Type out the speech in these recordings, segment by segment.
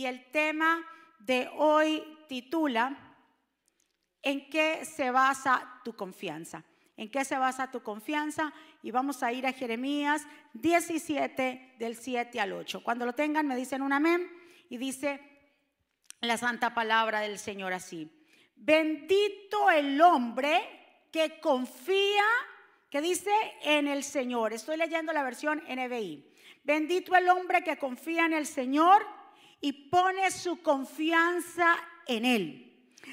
y el tema de hoy titula ¿En qué se basa tu confianza? ¿En qué se basa tu confianza? Y vamos a ir a Jeremías 17 del 7 al 8. Cuando lo tengan me dicen un amén y dice la santa palabra del Señor así. Bendito el hombre que confía, que dice en el Señor. Estoy leyendo la versión NBI. Bendito el hombre que confía en el Señor y pone su confianza en Él.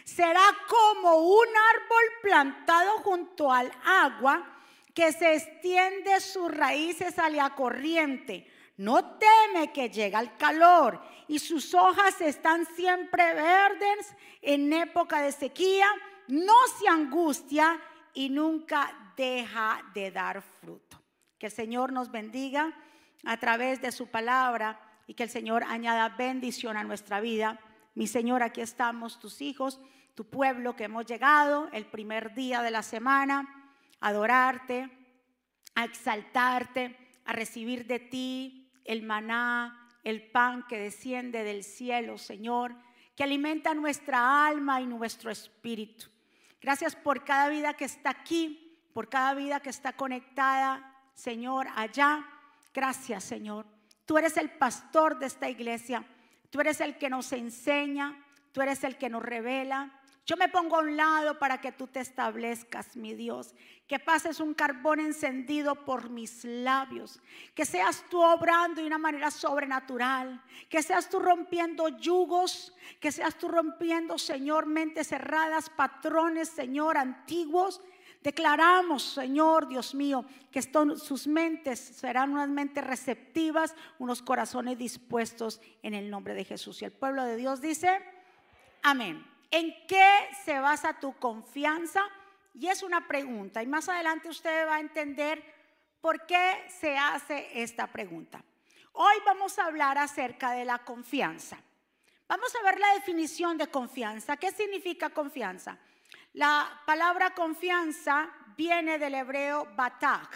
Será como un árbol plantado junto al agua que se extiende sus raíces a la corriente. No teme que llegue el calor y sus hojas están siempre verdes en época de sequía. No se angustia y nunca deja de dar fruto. Que el Señor nos bendiga a través de su palabra y que el Señor añada bendición a nuestra vida. Mi Señor, aquí estamos, tus hijos, tu pueblo que hemos llegado el primer día de la semana a adorarte, a exaltarte, a recibir de ti el maná, el pan que desciende del cielo, Señor, que alimenta nuestra alma y nuestro espíritu. Gracias por cada vida que está aquí, por cada vida que está conectada, Señor, allá Gracias, Señor. Tú eres el pastor de esta iglesia. Tú eres el que nos enseña. Tú eres el que nos revela. Yo me pongo a un lado para que tú te establezcas, mi Dios. Que pases un carbón encendido por mis labios. Que seas tú obrando de una manera sobrenatural. Que seas tú rompiendo yugos. Que seas tú rompiendo, Señor, mentes cerradas, patrones, Señor, antiguos Declaramos, Señor Dios mío, que sus mentes serán unas mentes receptivas, unos corazones dispuestos en el nombre de Jesús. Y el pueblo de Dios dice, amén. ¿En qué se basa tu confianza? Y es una pregunta. Y más adelante usted va a entender por qué se hace esta pregunta. Hoy vamos a hablar acerca de la confianza. Vamos a ver la definición de confianza. ¿Qué significa confianza? La palabra confianza viene del hebreo batag,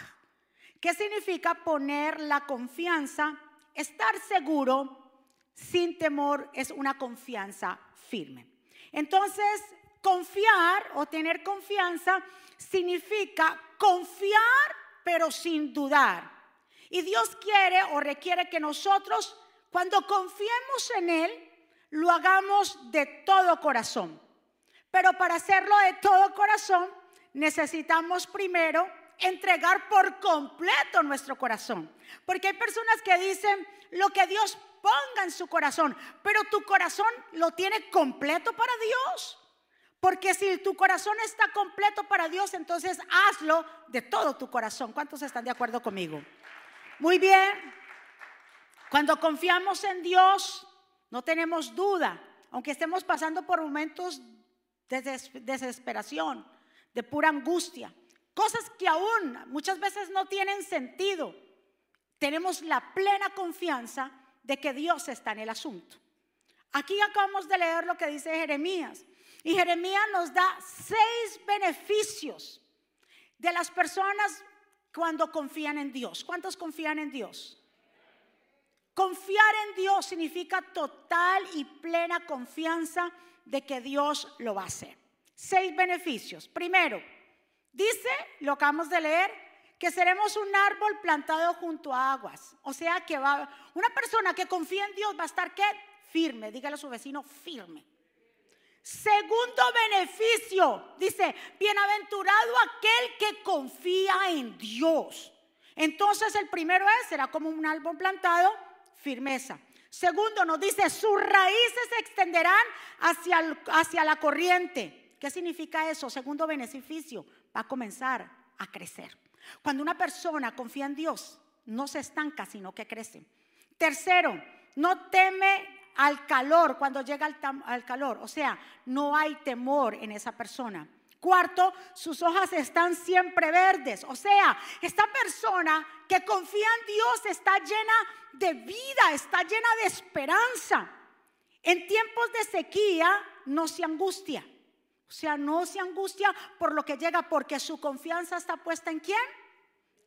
que significa poner la confianza, estar seguro, sin temor, es una confianza firme. Entonces, confiar o tener confianza significa confiar, pero sin dudar. Y Dios quiere o requiere que nosotros, cuando confiemos en Él, lo hagamos de todo corazón. Pero para hacerlo de todo corazón, necesitamos primero entregar por completo nuestro corazón. Porque hay personas que dicen lo que Dios ponga en su corazón, pero tu corazón lo tiene completo para Dios. Porque si tu corazón está completo para Dios, entonces hazlo de todo tu corazón. ¿Cuántos están de acuerdo conmigo? Muy bien. Cuando confiamos en Dios, no tenemos duda, aunque estemos pasando por momentos de desesperación, de pura angustia, cosas que aún muchas veces no tienen sentido. Tenemos la plena confianza de que Dios está en el asunto. Aquí acabamos de leer lo que dice Jeremías. Y Jeremías nos da seis beneficios de las personas cuando confían en Dios. ¿Cuántos confían en Dios? Confiar en Dios significa total y plena confianza de que Dios lo va a hacer. Seis beneficios. Primero, dice, lo acabamos de leer, que seremos un árbol plantado junto a aguas. O sea que va, una persona que confía en Dios va a estar ¿qué? Firme. Dígale a su vecino, firme. Segundo beneficio, dice, bienaventurado aquel que confía en Dios. Entonces el primero es, será como un árbol plantado, firmeza. Segundo, nos dice, sus raíces se extenderán hacia, hacia la corriente. ¿Qué significa eso? Segundo beneficio, va a comenzar a crecer. Cuando una persona confía en Dios, no se estanca, sino que crece. Tercero, no teme al calor cuando llega al, al, calor. O sea, no hay temor en esa persona. Cuarto, sus hojas están siempre verdes. O sea, esta persona que confía en Dios está llena de vida, está llena de esperanza. En tiempos de sequía no se angustia. O sea, no se angustia por lo que llega, porque su confianza está puesta en quién?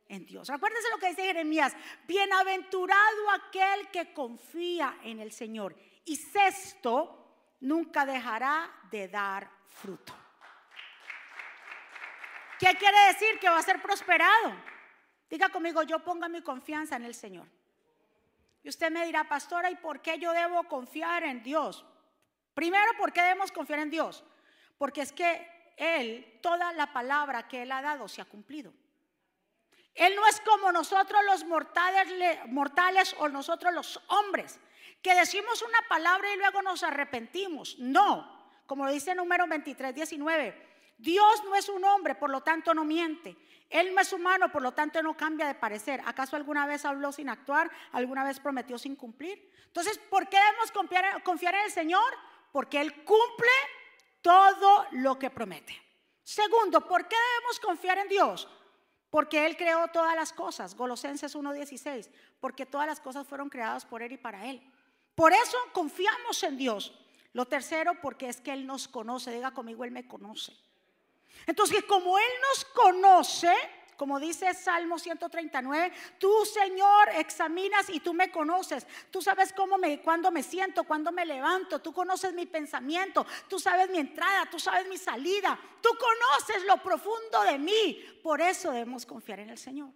En Dios. Acuérdense lo que dice Jeremías. Bienaventurado aquel que confía en el Señor Y sexto, nunca dejará de dar fruto. ¿Qué quiere decir? Que va a ser prosperado. Diga conmigo, yo pongo mi confianza en el Señor. Y usted me dirá, pastora, ¿y por qué yo debo confiar en Dios? Primero, ¿por qué debemos confiar en Dios? Porque es que Él, toda la palabra que Él ha dado se ha cumplido. Él no es como nosotros los mortales, mortales o nosotros los hombres, que decimos una palabra y luego nos arrepentimos. No, como dice número 23, 19. Dios no es un hombre, por lo tanto no miente. Él no es humano, por lo tanto no cambia de parecer. ¿Acaso alguna vez habló sin actuar? ¿Alguna vez prometió sin cumplir? Entonces, ¿por qué debemos confiar, en el Señor? Porque Él cumple todo lo que promete. Segundo, ¿por qué debemos confiar en Dios? Porque Él creó todas las cosas. Colosenses 1.16. Porque todas las cosas fueron creadas por Él y para Él. Por eso confiamos en Dios. Lo tercero, porque es que Él nos conoce. Diga conmigo, Él me conoce. Entonces, como Él nos conoce, como dice Salmo 139, tú Señor examinas y tú me conoces. Tú sabes cómo me, cuándo me siento, cuándo me levanto. Tú conoces mi pensamiento, tú sabes mi entrada, tú sabes mi salida. Tú conoces lo profundo de mí. Por eso debemos confiar en el Señor.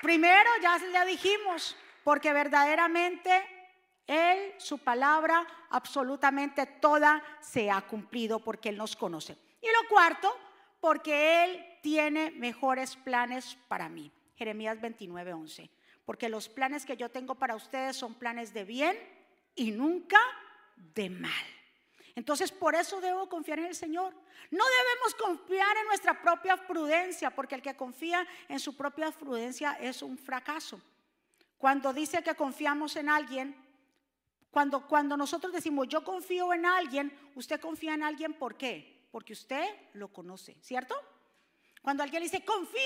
Primero, ya, ya dijimos, porque verdaderamente él, su palabra, absolutamente toda se ha cumplido porque Él nos conoce. Y lo cuarto, porque Él tiene mejores planes para mí. Jeremías 29, 11. Porque los planes que yo tengo para ustedes son planes de bien y nunca de mal. Entonces, por eso debo confiar en el Señor. No debemos confiar en nuestra propia prudencia, porque el que confía en su propia prudencia es un fracaso. Cuando dice que confiamos en alguien, cuando, cuando nosotros decimos yo confío en alguien, usted confía en alguien ¿por qué? Porque usted lo conoce, ¿cierto? Cuando alguien dice confío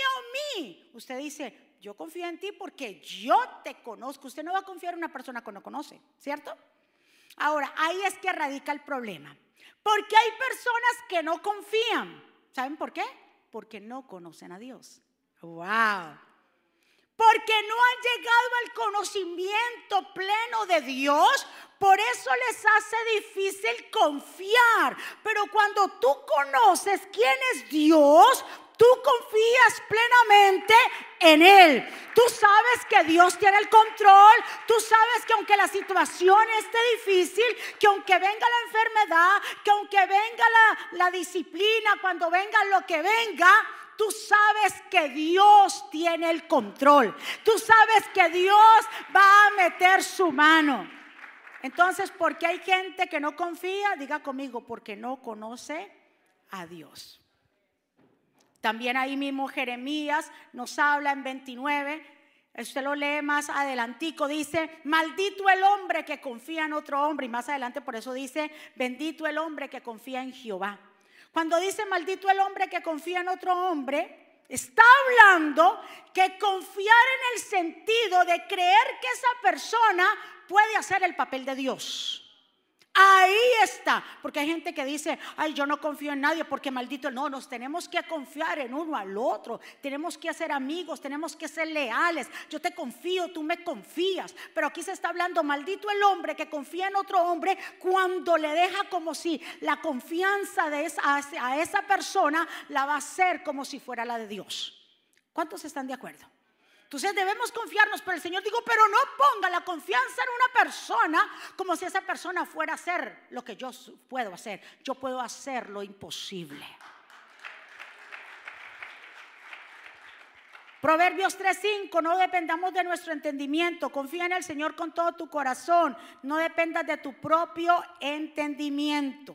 en mí, usted dice yo confío en ti porque yo te conozco. Usted no va a confiar en una persona que no conoce, ¿cierto? Ahora, ahí es que radica el problema. Porque hay personas que no confían. ¿Saben por qué? Porque no conocen a Dios. ¡Wow! Porque no han llegado al conocimiento pleno de Dios, por eso les hace difícil confiar. Pero cuando tú conoces quién es Dios, tú confías plenamente en Él. Tú sabes que Dios tiene el control. Tú sabes que aunque la situación esté difícil, que aunque venga la enfermedad, que aunque venga la, la disciplina, cuando venga lo que venga, tú sabes que Dios tiene el control. Tú sabes que Dios va a meter su mano. Entonces, ¿por qué hay gente que no confía? Diga conmigo, porque no conoce a Dios. También ahí mismo Jeremías nos habla en 29. Usted lo lee más adelantico, dice, maldito el hombre que confía en otro hombre. Y más adelante por eso dice, bendito el hombre que confía en Jehová. Cuando dice maldito el hombre que confía en otro hombre, está hablando que confiar en el sentido de creer que esa persona puede hacer el papel de Dios. Ahí está, porque hay gente que dice, ay, yo no confío en nadie porque maldito, no, nos tenemos que confiar en uno al otro, tenemos que ser amigos, tenemos que ser leales, yo te confío, tú me confías, pero aquí se está hablando, maldito el hombre que confía en otro hombre cuando le deja como si la confianza de esa, a esa persona la va a hacer como si fuera la de Dios. ¿Cuántos están de acuerdo? Entonces debemos confiarnos, pero el Señor dijo, pero no ponga la confianza en una persona como si esa persona fuera a hacer lo que yo puedo hacer. Yo puedo hacer lo imposible. Proverbios 3:5, no dependamos de nuestro entendimiento, confía en el Señor con todo tu corazón, no dependas de tu propio entendimiento.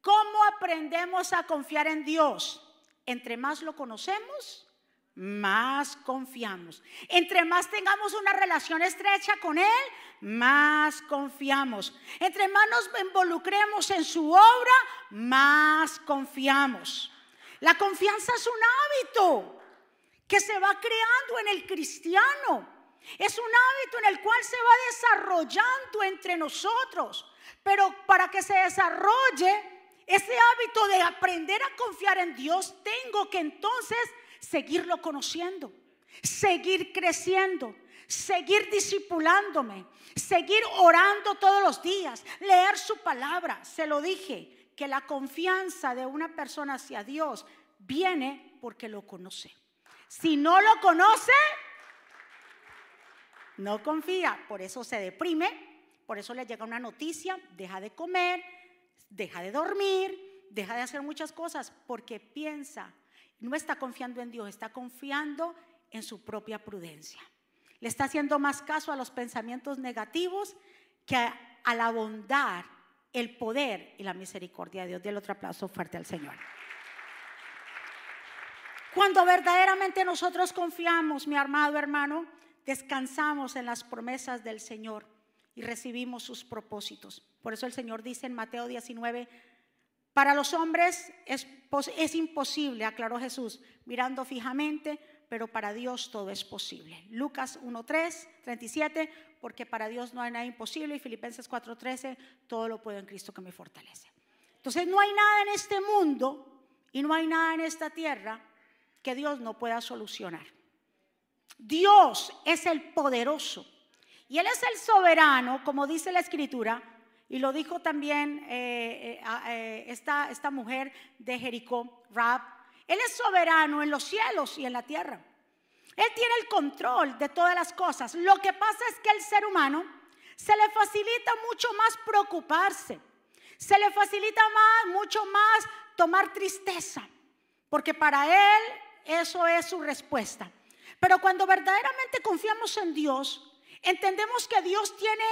¿Cómo aprendemos a confiar en Dios? Entre más lo conocemos, más confiamos. Entre más tengamos una relación estrecha con Él, más confiamos. Entre más nos involucremos en su obra, más confiamos. La confianza es un hábito que se va creando en el cristiano. Es un hábito en el cual se va desarrollando entre nosotros. Pero para que se desarrolle ese hábito de aprender a confiar en Dios, tengo que entonces seguirlo conociendo, seguir creciendo, seguir disipulándome, seguir orando todos los días, leer su palabra. Se lo dije, que la confianza de una persona hacia Dios viene porque lo conoce. Si no lo conoce, no confía, por eso se deprime, por eso le llega una noticia, deja de comer, deja de dormir, deja de hacer muchas cosas, porque piensa, no está confiando en Dios, está confiando en su propia prudencia. Le está haciendo más caso a los pensamientos negativos que a, la bondad, el poder y la misericordia de Dios. Dile otro aplauso fuerte al Señor. Cuando verdaderamente nosotros confiamos, mi amado hermano, descansamos en las promesas del Señor y recibimos sus propósitos. Por eso el Señor dice en Mateo 19, para los hombres es, es imposible, aclaró Jesús, mirando fijamente, pero para Dios todo es posible. Lucas 1.3, 37, porque para Dios no hay nada imposible, y Filipenses 4.13, todo lo puedo en Cristo que me fortalece. Entonces no hay nada en este mundo y no hay nada en esta tierra que Dios no pueda solucionar. Dios es el poderoso y Él es el soberano, como dice la escritura, y lo dijo también eh, eh, eh, esta, esta, mujer de Jericó, Rab. Él es soberano en los cielos y en la tierra. Él tiene el control de todas las cosas. Lo que pasa es que el ser humano se le facilita mucho más preocuparse. Se le facilita más, mucho más tomar tristeza. Porque para él eso es su respuesta. Pero cuando verdaderamente confiamos en Dios, entendemos que Dios tiene,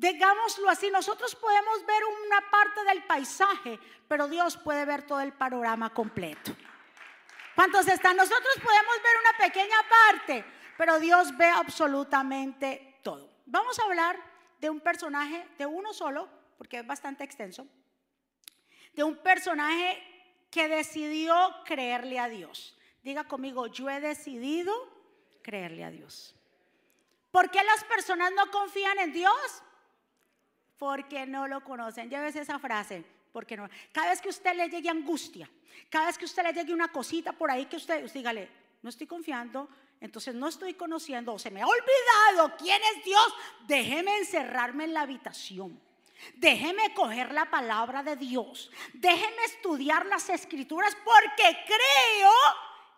digámoslo así, nosotros podemos ver una parte del paisaje, pero Dios puede ver todo el panorama completo. ¿Cuántos están? Nosotros podemos ver una pequeña parte, pero Dios ve absolutamente todo. Vamos a hablar de un personaje, de uno solo, porque es bastante extenso, de un personaje que decidió creerle a Dios. Diga conmigo, yo he decidido creerle a Dios. ¿Por qué las personas no confían en Dios? Porque no lo conocen. Llévese esa frase. Porque no. Cada vez que usted le llegue angustia, cada vez que usted le llegue una cosita por ahí que usted, usted dígale, no estoy confiando, entonces no estoy conociendo, o se me ha olvidado quién es Dios, déjeme encerrarme en la habitación. Déjeme coger la palabra de Dios. Déjeme estudiar las escrituras porque creo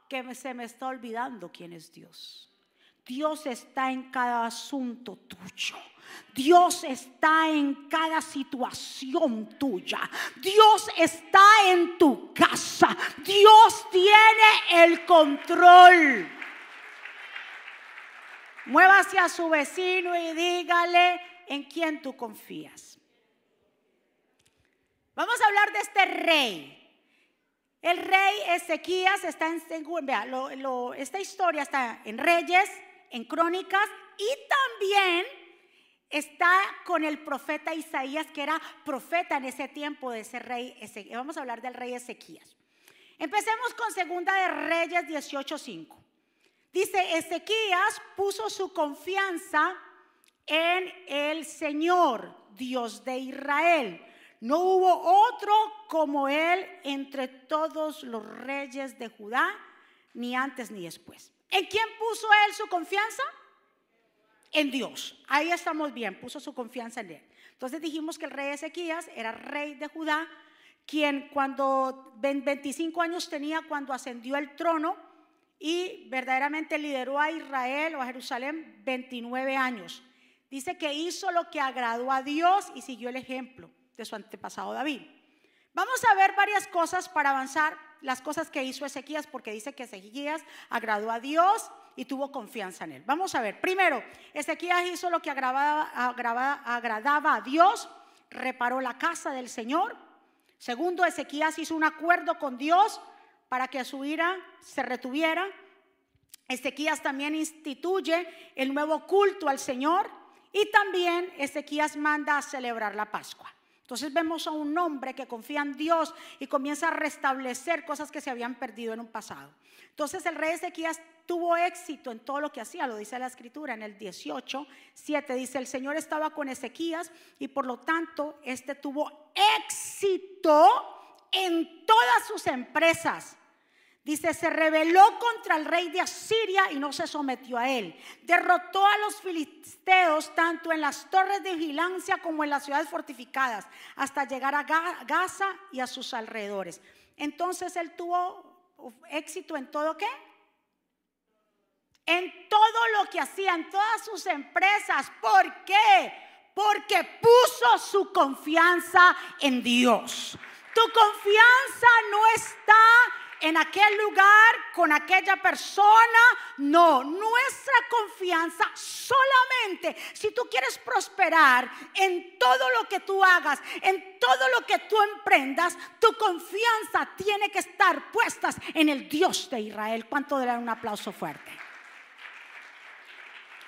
que se me está olvidando quién es Dios. Dios está en cada asunto tuyo. Dios está en cada situación tuya. Dios está en tu casa. Dios tiene el control. Muévase a su vecino y dígale en quién tú confías. Vamos a hablar de este rey. El rey Ezequías está en, vea, esta historia está en Reyes, en Crónicas y también está con el profeta Isaías, que era profeta en ese tiempo de ese rey. Vamos a hablar del rey Ezequías. Empecemos con Segunda de Reyes 18:5. Dice, Ezequías puso su confianza en el Señor, Dios de Israel no hubo otro como él entre todos los reyes de Judá, ni antes ni después. ¿En quién puso él su confianza? En Dios. Ahí estamos bien, puso su confianza en él. Entonces dijimos que el rey Ezequías era rey de Judá, quien cuando 25 años tenía cuando ascendió al trono y verdaderamente lideró a Israel o a Jerusalén 29 años. Dice que hizo lo que agradó a Dios y siguió el ejemplo de su antepasado David. Vamos a ver varias cosas para avanzar, las cosas que hizo Ezequías, porque dice que Ezequías agradó a Dios y tuvo confianza en él. Vamos a ver, primero, Ezequías hizo lo que agradaba, a Dios, reparó la casa del Señor. Segundo, Ezequías hizo un acuerdo con Dios para que su ira se retuviera. Ezequías también instituye el nuevo culto al Señor y también Ezequías manda a celebrar la Pascua. Entonces vemos a un hombre que confía en Dios y comienza a restablecer cosas que se habían perdido en un pasado. Entonces el rey Ezequías tuvo éxito en todo lo que hacía, lo dice la escritura en el 18, 7, dice, el Señor estaba con Ezequías y por lo tanto este tuvo éxito en todas sus empresas. Dice, se rebeló contra el rey de Asiria y no se sometió a él. Derrotó a los filisteos tanto en las torres de vigilancia como en las ciudades fortificadas, hasta llegar a Gaza y a sus alrededores. Entonces él tuvo éxito en todo qué? En todo lo que hacía, en todas sus empresas. ¿Por qué? Porque puso su confianza en Dios. Tu confianza no está en aquel lugar, con aquella persona. No, nuestra confianza solamente, si tú quieres prosperar en todo lo que tú hagas, en todo lo que tú emprendas, tu confianza tiene que estar puesta en el Dios de Israel. ¿Cuánto darán un aplauso fuerte?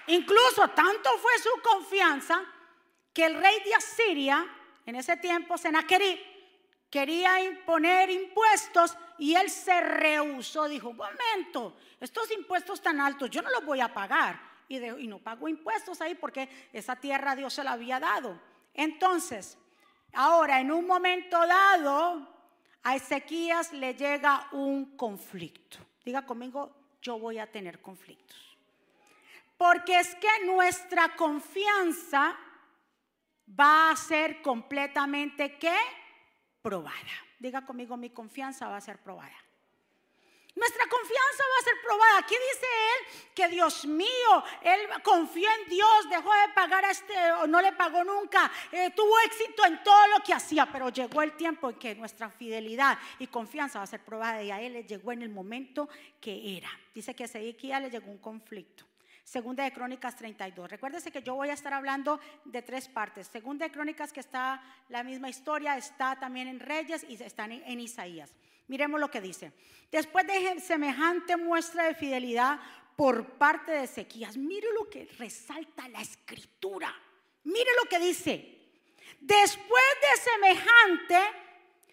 Incluso tanto fue su confianza que el rey de Asiria, en ese tiempo, Senaquerib, quería imponer impuestos y él se rehusó, dijo, un momento, estos impuestos tan altos yo no los voy a pagar. Y, y no pago impuestos ahí porque esa tierra Dios se la había dado. Entonces, ahora en un momento dado, a Ezequías le llega un conflicto. Diga conmigo, yo voy a tener conflictos. Porque es que nuestra confianza va a ser completamente ¿qué? probada. Diga conmigo, mi confianza va a ser probada. Nuestra confianza va a ser probada. Aquí dice él que Dios mío, él confió en Dios, dejó de pagar a este, o no le pagó nunca, eh, tuvo éxito en todo lo que hacía, pero llegó el tiempo en que nuestra fidelidad y confianza va a ser probada y a él le llegó en el momento que era. Dice que a Ezequiel le llegó un conflicto. Segunda de Crónicas 32. Recuérdese que yo voy a estar hablando de tres partes. Segunda de Crónicas que está la misma historia, está también en Reyes y está en, Isaías. Miremos lo que dice. Después de semejante muestra de fidelidad por parte de Ezequías, mire lo que resalta la escritura. Mire lo que dice. Después de semejante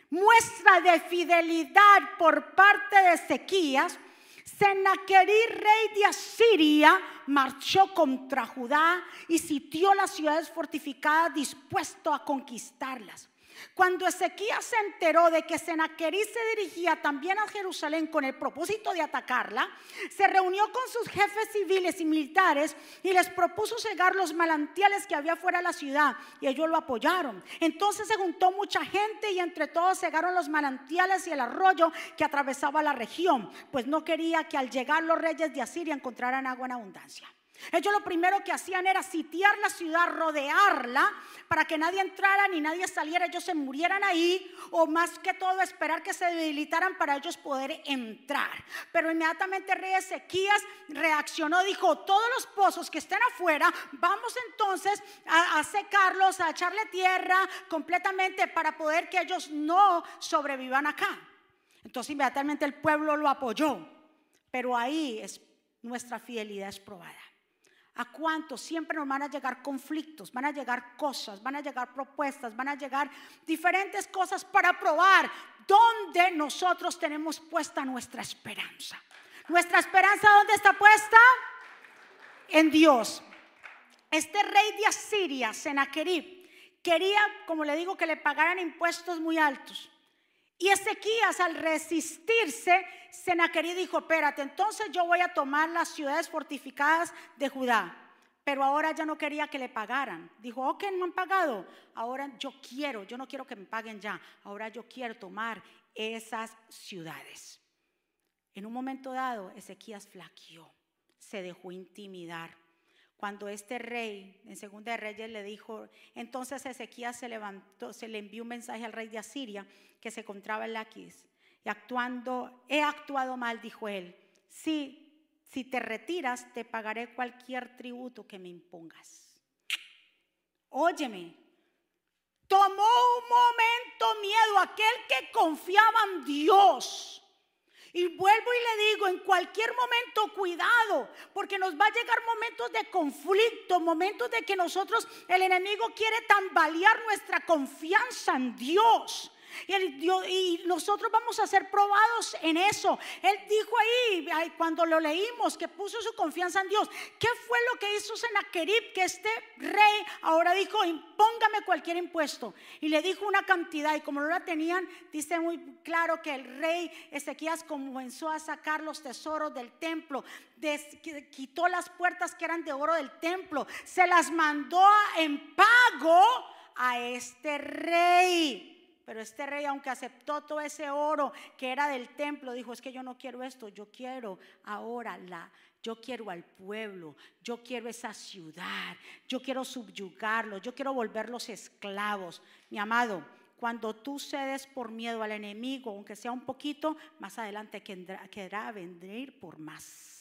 muestra de fidelidad por parte de Ezequías, Sennacherib, rey de Asiria, marchó contra Judá y sitió las ciudades fortificadas dispuesto a conquistarlas. Cuando Ezequías se enteró de que Senaquerí se dirigía también a Jerusalén con el propósito de atacarla, se reunió con sus jefes civiles y militares y les propuso cegar los manantiales que había fuera de la ciudad y ellos lo apoyaron. Entonces se juntó mucha gente y entre todos cegaron los manantiales y el arroyo que atravesaba la región, pues no quería que al llegar los reyes de Asiria encontraran agua en abundancia. Ellos lo primero que hacían era sitiar la ciudad, rodearla para que nadie entrara ni nadie saliera, ellos se murieran ahí o más que todo esperar que se debilitaran para ellos poder entrar. Pero inmediatamente rey Ezequías reaccionó, dijo, todos los pozos que estén afuera, vamos entonces a, secarlos, a echarle tierra completamente para poder que ellos no sobrevivan acá. Entonces inmediatamente el pueblo lo apoyó, pero ahí es nuestra fidelidad es probada. ¿A cuántos siempre nos van a llegar conflictos, van a llegar cosas, van a llegar propuestas, van a llegar diferentes cosas para probar dónde nosotros tenemos puesta nuestra esperanza? ¿Nuestra esperanza dónde está puesta? En Dios. Este rey de Asiria, Senaquerib, quería, como le digo, que le pagaran impuestos muy altos. Y Ezequías al resistirse, Senaquerí dijo, espérate, entonces yo voy a tomar las ciudades fortificadas de Judá. Pero ahora ya no quería que le pagaran. Dijo, ok, no han pagado. Ahora yo quiero, yo no quiero que me paguen ya. Ahora yo quiero tomar esas ciudades. En un momento dado, Ezequías flaqueó, se dejó intimidar cuando este rey, en Segunda de Reyes, le dijo, entonces Ezequías se levantó, se le envió un mensaje al rey de Asiria que se encontraba en Laquis. Y actuando, he actuado mal, dijo él. Sí, si te retiras, te pagaré cualquier tributo que me impongas. Óyeme, tomó un momento miedo aquel que confiaba en Dios y vuelvo y le digo, en cualquier momento, cuidado, porque nos va a llegar momentos de conflicto, momentos de que nosotros, el enemigo quiere tambalear nuestra confianza en Dios. Y, nosotros vamos a ser probados en eso. Él dijo ahí, cuando lo leímos, que puso su confianza en Dios. ¿Qué fue lo que hizo Senaquerib? Que este rey ahora dijo, impóngame cualquier impuesto. Y le dijo una cantidad. Y como no la tenían, dice muy claro que el rey Ezequías comenzó a sacar los tesoros del templo. quitó las puertas que eran de oro del templo. Se las mandó en pago a este rey. Pero este rey, aunque aceptó todo ese oro que era del templo, dijo, es que yo no quiero esto, yo quiero ahora la, yo quiero al pueblo, yo quiero esa ciudad, yo quiero subyugarlo, yo quiero volverlos esclavos. Mi amado, cuando tú cedes por miedo al enemigo, aunque sea un poquito, más adelante quedará venir por más.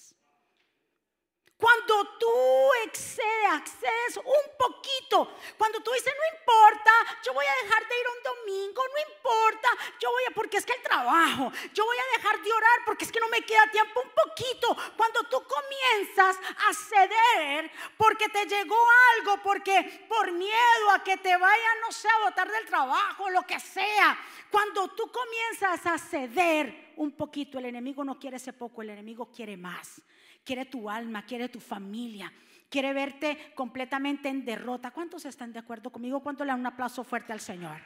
Cuando tú excedes, accedes un poquito, cuando tú dices, no importa, yo voy a dejar de ir un domingo, no importa, yo voy a, porque es que el trabajo, yo voy a dejar de orar porque es que no me queda tiempo un poquito. Cuando tú comienzas a ceder porque te llegó algo, porque por miedo a que te vayan, no sé, a botar del trabajo, lo que sea, cuando tú comienzas a ceder un poquito, el enemigo no quiere ese poco, el enemigo quiere más quiere tu alma, quiere tu familia, quiere verte completamente en derrota. ¿Cuántos están de acuerdo conmigo? ¿Cuánto le dan un aplauso fuerte al Señor?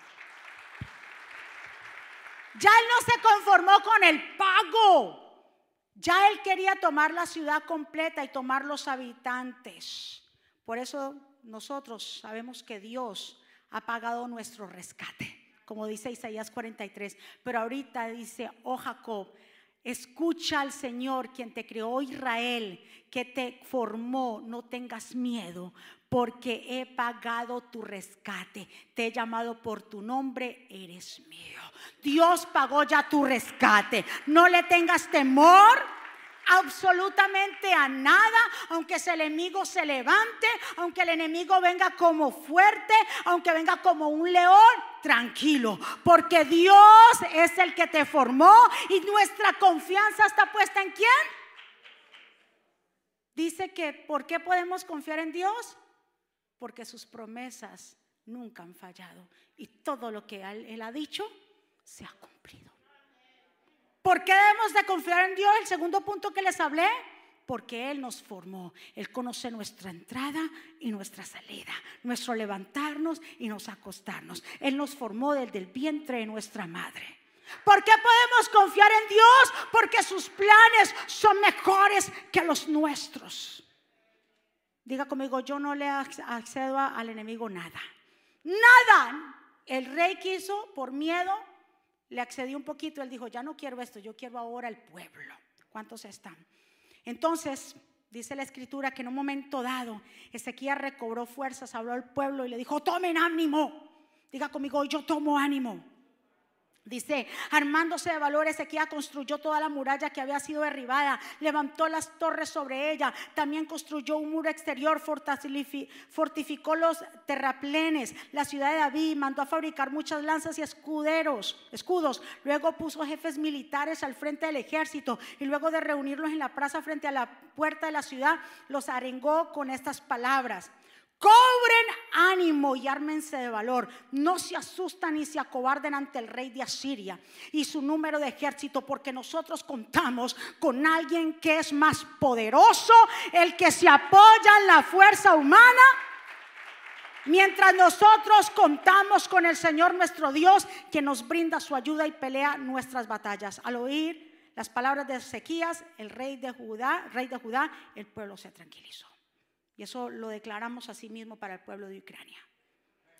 Ya él no se conformó con el pago. Ya él quería tomar la ciudad completa y tomar los habitantes. Por eso nosotros sabemos que Dios ha pagado nuestro rescate, como dice Isaías 43. Pero ahorita dice, oh Jacob, Escucha al Señor, quien te creó Israel, que te formó. No tengas miedo, porque he pagado tu rescate. Te he llamado por tu nombre, eres mío. Dios pagó ya tu rescate. No le tengas temor absolutamente a nada, aunque ese enemigo se levante, aunque el enemigo venga como fuerte, aunque venga como un león, tranquilo, porque Dios es el que te formó y nuestra confianza está puesta en quién? Dice que, ¿por qué podemos confiar en Dios? Porque sus promesas nunca han fallado y todo lo que Él, ha dicho se ha cumplido. ¿Por qué debemos de confiar en Dios? El segundo punto que les hablé. Porque Él nos formó. Él conoce nuestra entrada y nuestra salida. Nuestro levantarnos y nos acostarnos. Él nos formó desde el vientre de nuestra madre. ¿Por qué podemos confiar en Dios? Porque sus planes son mejores que los nuestros. Diga conmigo, yo no le accedo al enemigo nada. Nada. El rey quiso por miedo le accedió un poquito, él dijo, ya no quiero esto, yo quiero ahora el pueblo. ¿Cuántos están? Entonces, dice la escritura que en un momento dado, Ezequiel recobró fuerzas, habló al pueblo y le dijo, tomen ánimo. Diga conmigo, yo tomo ánimo. Dice, armándose de valor, Ezequiel construyó toda la muralla que había sido derribada, levantó las torres sobre ella, también construyó un muro exterior, fortificó los terraplenes, la ciudad de David, mandó a fabricar muchas lanzas y escuderos, escudos, luego puso jefes militares al frente del ejército y luego de reunirlos en la plaza frente a la puerta de la ciudad, los arengó con estas palabras. Cobren ánimo y ármense de valor. No se asustan ni se acobarden ante el rey de Asiria y su número de ejército, porque nosotros contamos con alguien que es más poderoso, el que se apoya en la fuerza humana. Mientras nosotros contamos con el Señor nuestro Dios, que nos brinda su ayuda y pelea nuestras batallas. Al oír las palabras de Ezequías, el rey de Judá, rey de Judá, el pueblo se tranquilizó. Y eso lo declaramos así mismo para el pueblo de Ucrania.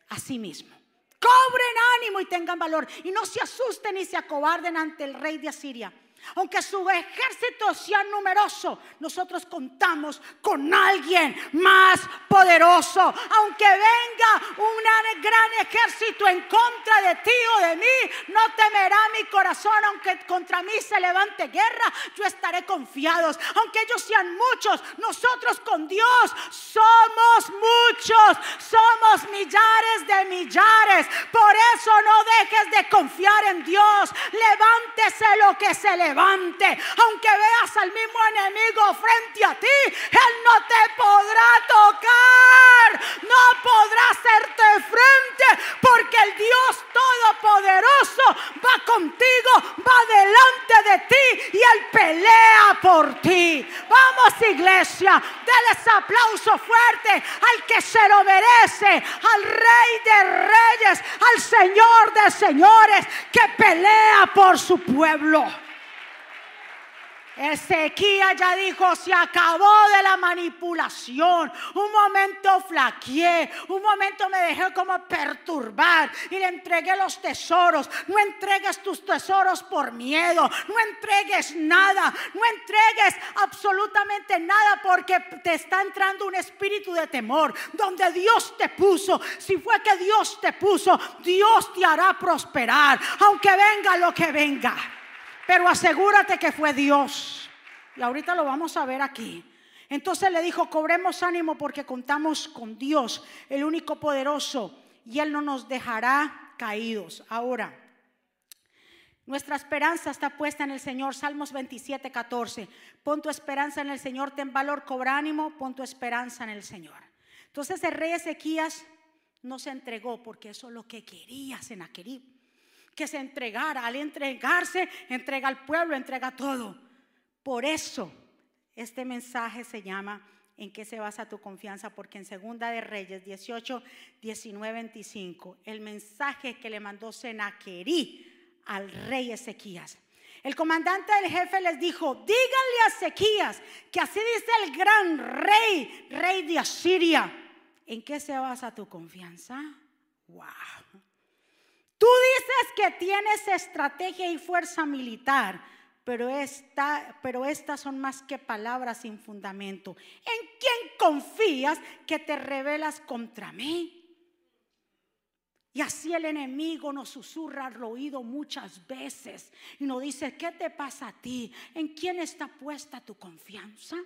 Así mismo. Cobren ánimo y tengan valor. Y no se asusten ni se acobarden ante el rey de Asiria aunque su ejército sea numeroso, nosotros contamos con alguien más poderoso. Aunque venga un gran ejército en contra de ti o de mí, no temerá mi corazón. Aunque contra mí se levante guerra, yo estaré confiados. Aunque ellos sean muchos, nosotros con Dios somos muchos. Somos millares de millares. Por eso no dejes de confiar en Dios. Levántese lo que se levante aunque veas al mismo enemigo frente a ti, Él no te podrá tocar, no podrá hacerte frente, porque el Dios Todopoderoso va contigo, va delante de ti y Él pelea por ti. Vamos iglesia, denles aplauso fuerte al que se lo merece, al Rey de Reyes, al Señor de Señores, que pelea por su pueblo. Ezequiel ya dijo, se acabó de la manipulación. Un momento flaqueé, un momento me dejé como perturbar y le entregué los tesoros. No entregues tus tesoros por miedo, no entregues nada, no entregues absolutamente nada porque te está entrando un espíritu de temor. Donde Dios te puso, si fue que Dios te puso, Dios te hará prosperar, aunque venga lo que venga. Pero asegúrate que fue Dios. Y ahorita lo vamos a ver aquí. Entonces le dijo, cobremos ánimo porque contamos con Dios, el único poderoso, y Él no nos dejará caídos. Ahora, nuestra esperanza está puesta en el Señor. Salmos 27, 14. Pon tu esperanza en el Señor, ten valor, cobra ánimo, pon tu esperanza en el Señor. Entonces el rey Ezequías no se entregó porque eso es lo que quería Senaquerib que se entregara. Al entregarse, entrega al pueblo, entrega todo. Por eso este mensaje se llama ¿En qué se basa tu confianza? Porque en Segunda de Reyes 18, 19, 25, el mensaje que le mandó Senaquerí al rey Ezequías. El comandante del jefe les dijo, díganle a Ezequías que así dice el gran rey, rey de Asiria. ¿En qué se basa tu confianza? Wow. Tú dices que tienes estrategia y fuerza militar, pero, esta, pero estas son más que palabras sin fundamento. ¿En quién confías que te rebelas contra mí? Y así el enemigo nos susurra al oído muchas veces y nos dice, ¿qué te pasa a ti? ¿En quién está puesta tu confianza?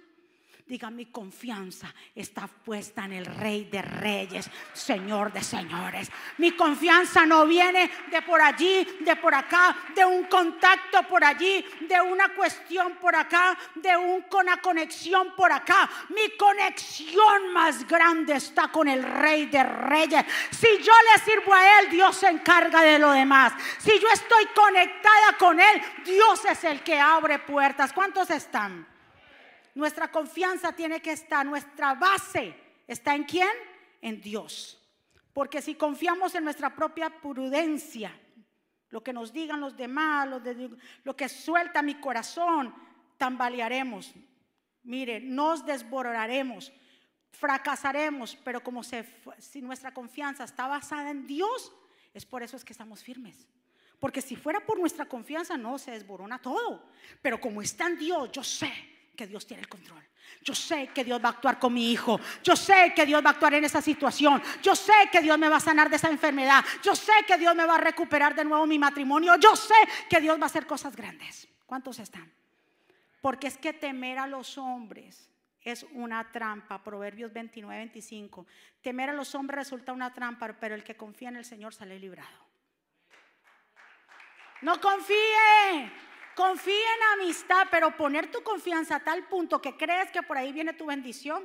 Diga, mi confianza está puesta en el Rey de Reyes, Señor de Señores. Mi confianza no viene de por allí, de por acá, de un contacto por allí, de una cuestión por acá, de una conexión por acá. Mi conexión más grande está con el Rey de Reyes. Si yo le sirvo a Él, Dios se encarga de lo demás. Si yo estoy conectada con Él, Dios es el que abre puertas. ¿Cuántos están? Nuestra confianza tiene que estar, nuestra base está en quién? En Dios. Porque si confiamos en nuestra propia prudencia, lo que nos digan los demás, lo, que suelta mi corazón, tambalearemos. Mire, nos desbordaremos, fracasaremos, pero como si nuestra confianza está basada en Dios, es por eso es que estamos firmes. Porque si fuera por nuestra confianza, no, se desborona todo. Pero como está en Dios, yo sé que Dios tiene el control. Yo sé que Dios va a actuar con mi hijo. Yo sé que Dios va a actuar en esa situación. Yo sé que Dios me va a sanar de esa enfermedad. Yo sé que Dios me va a recuperar de nuevo mi matrimonio. Yo sé que Dios va a hacer cosas grandes. ¿Cuántos están? Porque es que temer a los hombres es una trampa. Proverbios 29, 25. Temer a los hombres resulta una trampa, pero el que confía en el Señor sale librado. No confíe. Confía en amistad, pero poner tu confianza a tal punto que crees que por ahí viene tu bendición,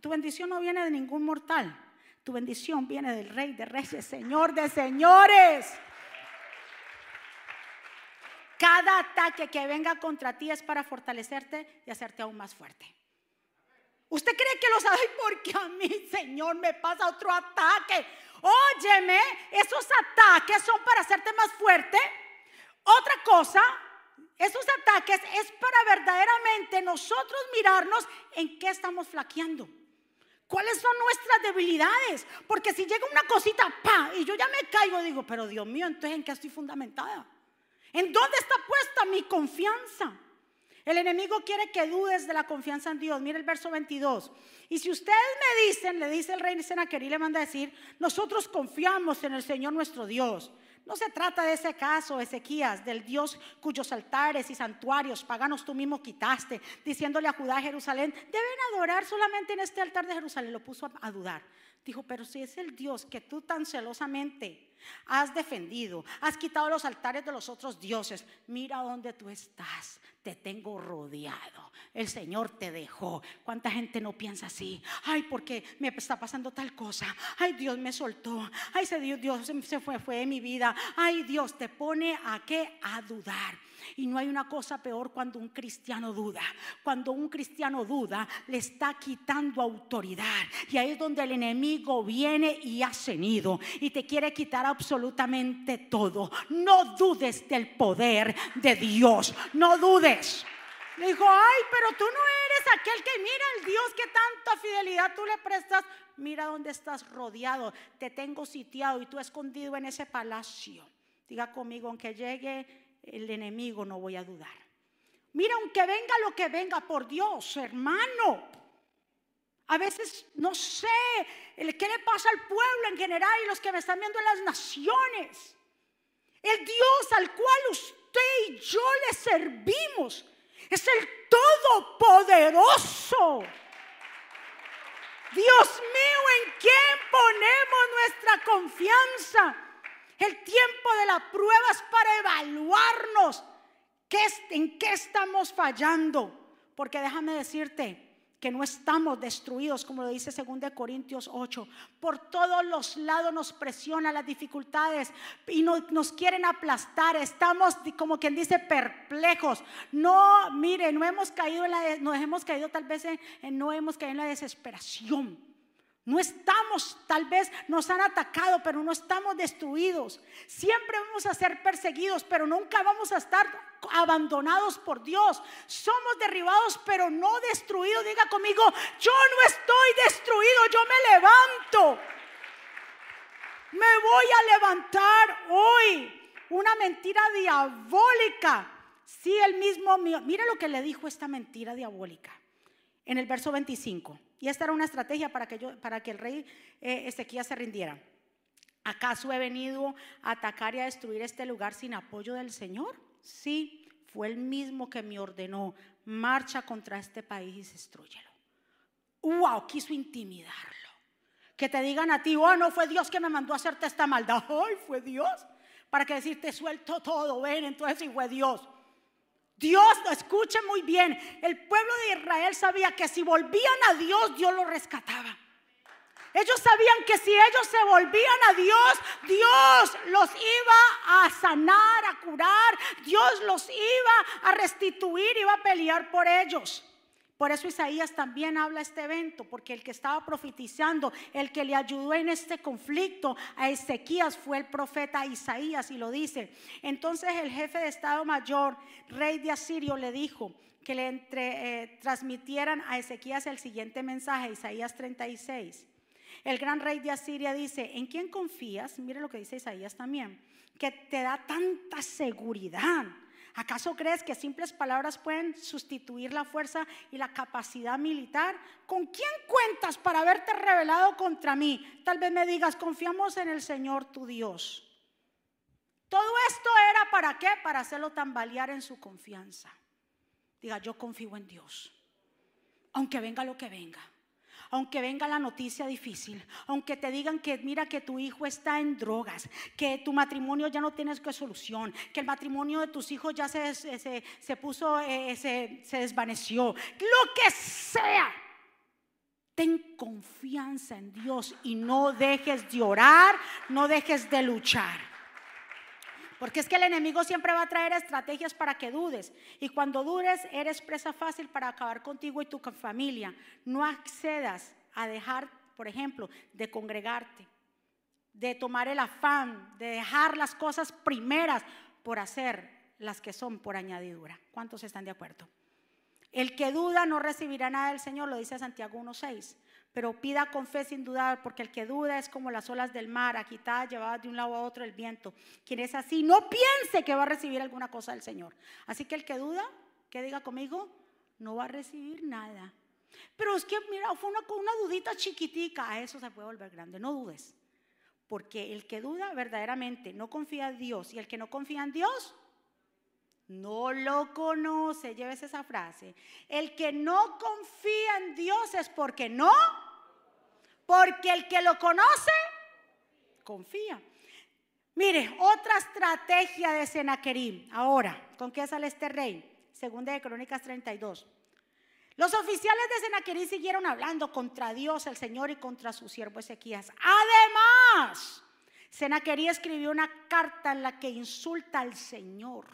tu bendición no viene de ningún mortal. Tu bendición viene del Rey de Reyes, Señor de Señores. Cada ataque que venga contra ti es para fortalecerte y hacerte aún más fuerte. ¿Usted cree que lo sabe? Porque a mí, Señor, me pasa otro ataque. Óyeme, esos ataques son para hacerte más fuerte. Otra cosa esos ataques es para verdaderamente nosotros mirarnos en qué estamos flaqueando. ¿Cuáles son nuestras debilidades? Porque si llega una cosita, pa, y yo ya me caigo, digo, pero Dios mío, entonces ¿en qué estoy fundamentada? ¿En dónde está puesta mi confianza? El enemigo quiere que dudes de la confianza en Dios. Mira el verso 22. Y si ustedes me dicen, le dice el rey Senaquerí, le manda a decir, nosotros confiamos en el Señor nuestro Dios. No se trata de ese caso, Ezequías, del Dios cuyos altares y santuarios paganos tú mismo quitaste, diciéndole a Judá Jerusalén, deben adorar solamente en este altar de Jerusalén. Lo puso a dudar. Dijo, pero si es el Dios que tú tan celosamente has defendido, has quitado los altares de los otros dioses, mira dónde tú estás, te tengo rodeado, el Señor te dejó. ¿Cuánta gente no piensa así? Ay, porque me está pasando tal cosa, ay, Dios me soltó, ay, Dios, se fue, fue de mi vida, ay, Dios te pone a qué? A dudar. Y no hay una cosa peor cuando un cristiano duda. Cuando un cristiano duda, le está quitando autoridad. Y ahí es donde el enemigo viene y ha cenido y te quiere quitar absolutamente todo. No dudes del poder de Dios. No dudes. Le dijo, ay, pero tú no eres aquel que mira el Dios que tanta fidelidad tú le prestas. Mira dónde estás rodeado. Te tengo sitiado y tú escondido en ese palacio. Diga conmigo, aunque llegue el enemigo, no voy a dudar. Mira, aunque venga lo que venga, por Dios, hermano. A veces no sé qué le pasa al pueblo en general y los que me están viendo en las naciones. El Dios al cual usted y yo le servimos es el Todopoderoso. Dios mío, ¿en quién ponemos nuestra confianza? El tiempo de la prueba es para evaluarnos en qué estamos fallando. Porque déjame decirte que no estamos destruidos, como lo dice 2 Corintios 8. Por todos los lados nos presiona las dificultades y nos quieren aplastar. Estamos, como quien dice, perplejos. No, mire, no hemos caído en la, no hemos caído tal vez en, no hemos caído en la desesperación. No estamos, tal vez nos han atacado, pero no estamos destruidos. Siempre vamos a ser perseguidos, pero nunca vamos a estar abandonados por Dios. Somos derribados, pero no destruidos. Diga conmigo, yo no estoy destruido, yo me levanto. Me voy a levantar hoy. Una mentira diabólica. Sí, el mismo mío. Mira lo que le dijo esta mentira diabólica en el verso 25. Y esta era una estrategia para que, el rey eh, se rindiera. ¿Acaso he venido a atacar y a destruir este lugar sin apoyo del Señor? Sí, fue el mismo que me ordenó, marcha contra este país y destruyelo. ¡Wow! Quiso intimidarlo. Que te digan a ti, oh, no fue Dios que me mandó a hacerte esta maldad. ¡Ay, fue Dios! Para que decirte, suelto todo, ven, entonces sí fue Dios. Dios, escuche muy bien, el pueblo de Israel sabía que si volvían a Dios, Dios los rescataba. Ellos sabían que si ellos se volvían a Dios, Dios los iba a sanar, a curar, Dios los iba a restituir, iba a pelear por ellos. Por eso Isaías también habla este evento, porque el que estaba profetizando, el que le ayudó en este conflicto a Ezequías fue el profeta Isaías y lo dice. Entonces el jefe de Estado Mayor, rey de Asirio, le dijo que le eh, transmitieran a Ezequías el siguiente mensaje, Isaías 36. El gran rey de Asiria dice, ¿en quién confías? Mire lo que dice Isaías también, que te da tanta seguridad ¿Acaso crees que simples palabras pueden sustituir la fuerza y la capacidad militar? ¿Con quién cuentas para haberte revelado contra mí? Tal vez me digas, confiamos en el Señor tu Dios. Todo esto era para qué? Para hacerlo tambalear en su confianza. Diga, yo confío en Dios. Aunque venga lo que venga aunque venga la noticia difícil, aunque te digan que mira que tu hijo está en drogas, que tu matrimonio ya no tienes que solución, que el matrimonio de tus hijos ya se, se, puso, eh, se, se desvaneció, lo que sea. Ten confianza en Dios y no dejes de orar, no dejes de luchar. Porque es que el enemigo siempre va a traer estrategias para que dudes. Y cuando dudes, eres presa fácil para acabar contigo y tu familia. No accedas a dejar, por ejemplo, de congregarte, de tomar el afán, de dejar las cosas primeras por hacer las que son por añadidura. ¿Cuántos están de acuerdo? El que duda no recibirá nada del Señor, lo dice Santiago 1.6 pero pida con fe sin dudar, porque el que duda es como las olas del mar, agitadas, llevadas de un lado a otro el viento. Quien es así, no piense que va a recibir alguna cosa del Señor. Así que el que duda, que diga conmigo, no va a recibir nada. Pero es que, mira, fue una, una dudita chiquitica, a eso se puede volver grande, no dudes. Porque el que duda verdaderamente no confía en Dios y el que no confía en Dios no lo conoce, lleves esa frase. El que no confía en Dios es porque no, porque el que lo conoce, confía. Mire, otra estrategia de Senaquerim. Ahora, ¿con qué sale este rey? Segunda de Crónicas 32. Los oficiales de Senaquerim siguieron hablando contra Dios, el Señor, y contra su siervo Ezequías. Además, Senaquerí escribió una carta en la que insulta al Señor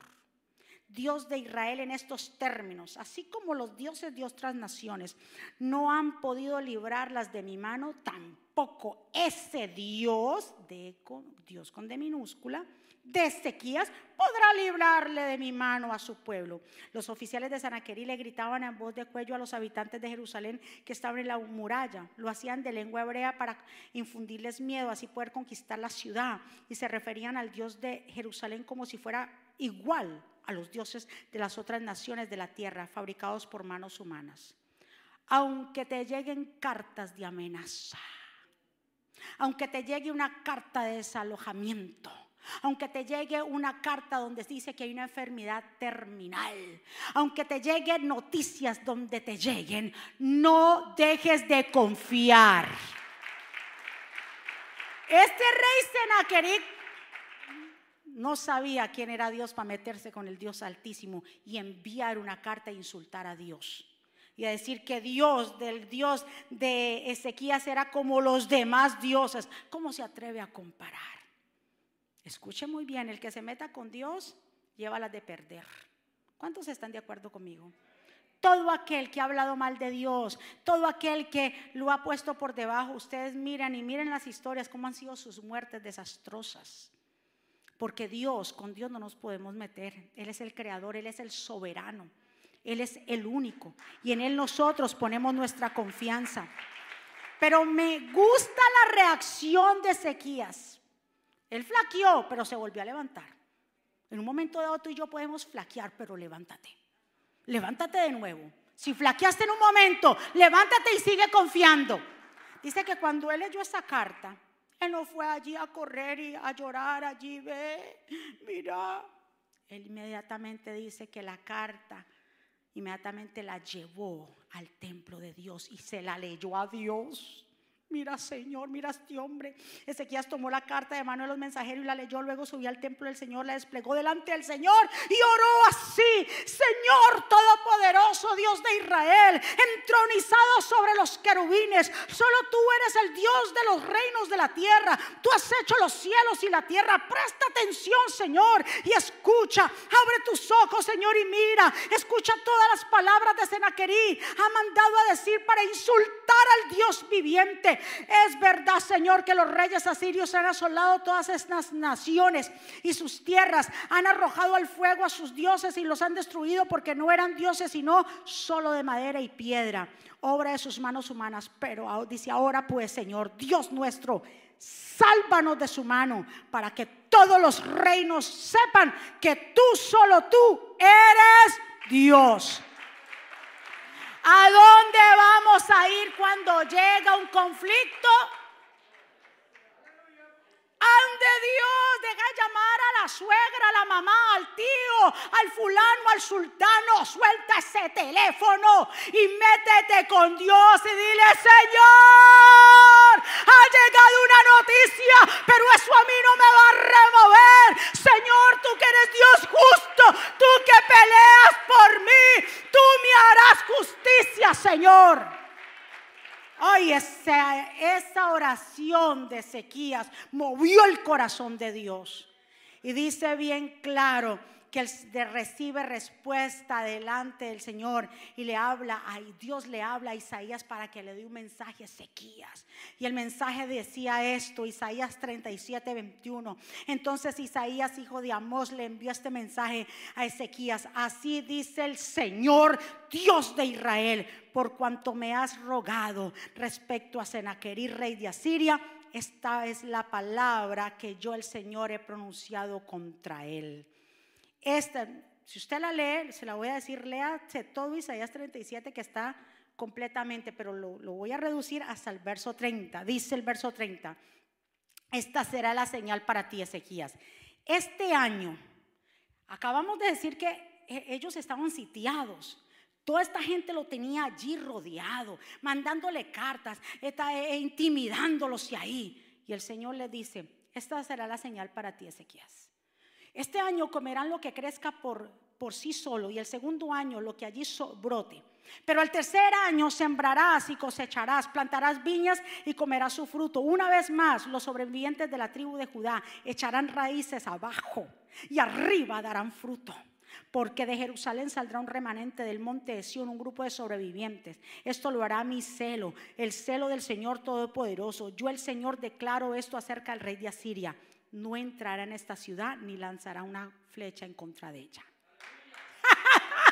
Dios de Israel en estos términos, así como los dioses de otras naciones no han podido librarlas de mi mano, tampoco ese Dios, de, Dios con D minúscula, de Ezequías podrá librarle de mi mano a su pueblo. Los oficiales de Sanaquerí le gritaban en voz de cuello a los habitantes de Jerusalén que estaban en la muralla. Lo hacían de lengua hebrea para infundirles miedo, así poder conquistar la ciudad. Y se referían al Dios de Jerusalén como si fuera igual a los dioses de las otras naciones de la tierra, fabricados por manos humanas. Aunque te lleguen cartas de amenaza, aunque te llegue una carta de desalojamiento, aunque te llegue una carta donde dice que hay una enfermedad terminal, aunque te lleguen noticias donde te lleguen, no dejes de confiar. Este rey Senaquerib no sabía quién era Dios para meterse con el Dios Altísimo y enviar una carta e insultar a Dios. Y a decir que Dios, del Dios de Ezequías, era como los demás dioses. ¿Cómo se atreve a comparar? Escuche muy bien, el que se meta con Dios lleva las de perder. ¿Cuántos están de acuerdo conmigo? Todo aquel que ha hablado mal de Dios, todo aquel que lo ha puesto por debajo, ustedes miran y miren las historias, cómo han sido sus muertes desastrosas. Porque Dios, con Dios no nos podemos meter. Él es el creador, Él es el soberano, Él es el único. Y en Él nosotros ponemos nuestra confianza. Pero me gusta la reacción de Ezequías. Él flaqueó, pero se volvió a levantar. En un momento dado tú y yo podemos flaquear, pero levántate. Levántate de nuevo. Si flaqueaste en un momento, levántate y sigue confiando. Dice que cuando él leyó esa carta, él no fue allí a correr y a llorar allí, ve, mira. Él inmediatamente dice que la carta, inmediatamente la llevó al templo de Dios y se la leyó a Dios. Mira, Señor, mira a este hombre. Ezequías tomó la carta de mano de los mensajeros y la leyó. Luego subió al templo del Señor, la desplegó delante del Señor y oró así: Señor Todopoderoso, Dios de Israel, entronizado sobre los querubines. Solo tú eres el Dios de los reinos de la tierra. Tú has hecho los cielos y la tierra. Presta atención, Señor, y escucha. Abre tus ojos, Señor, y mira. Escucha todas las palabras de Senaquerí. Ha mandado a decir para insultar al Dios viviente. Es verdad, Señor, que los reyes asirios han asolado todas estas naciones y sus tierras. Han arrojado al fuego a sus dioses y los han destruido porque no eran dioses, sino solo de madera y piedra, obra de sus manos humanas. Pero dice ahora pues, Señor, Dios nuestro, sálvanos de su mano para que todos los reinos sepan que tú, solo tú, eres Dios. ¿A dónde vamos a ir cuando llega un conflicto? Ande Dios, deja llamar a la suegra, a la mamá, al tío, al fulano, al sultano. Suelta ese teléfono y métete con Dios y dile, Señor, ha llegado una noticia, pero eso a mí no me va a remover. Señor, tú que eres Dios justo, tú que peleas por mí, tú me harás justicia, Señor. Ay, esa, esa oración de Ezequías movió el corazón de Dios. Y dice bien claro que recibe respuesta delante del Señor y le habla, ay, Dios le habla a Isaías para que le dé un mensaje a Ezequías. Y el mensaje decía esto, Isaías 37, 21. Entonces Isaías, hijo de Amós, le envió este mensaje a Ezequías. Así dice el Señor, Dios de Israel, por cuanto me has rogado respecto a Senaquerí, rey de Asiria. Esta es la palabra que yo el Señor he pronunciado contra él. Esta, si usted la lee, se la voy a decir, léase todo Isaías 37 que está completamente, pero lo, voy a reducir hasta el verso 30. Dice el verso 30, esta será la señal para ti, Ezequías. Este año, acabamos de decir que e, ellos estaban sitiados. Toda esta gente lo tenía allí rodeado, mandándole cartas, está, e, e intimidándolos y ahí. Y el Señor le dice, esta será la señal para ti, Ezequías. Este año comerán lo que crezca por, por sí solo y el segundo año lo que allí brote. Pero el tercer año sembrarás y cosecharás, plantarás viñas y comerás su fruto. Una vez más, los sobrevivientes de la tribu de Judá echarán raíces abajo y arriba darán fruto. porque de Jerusalén saldrá un remanente del monte de Sión, un grupo de sobrevivientes. Esto lo hará mi celo, el celo del Señor Todopoderoso. Yo el Señor declaro esto acerca del rey de Asiria. No entrará en esta ciudad ni lanzará una flecha en contra de ella.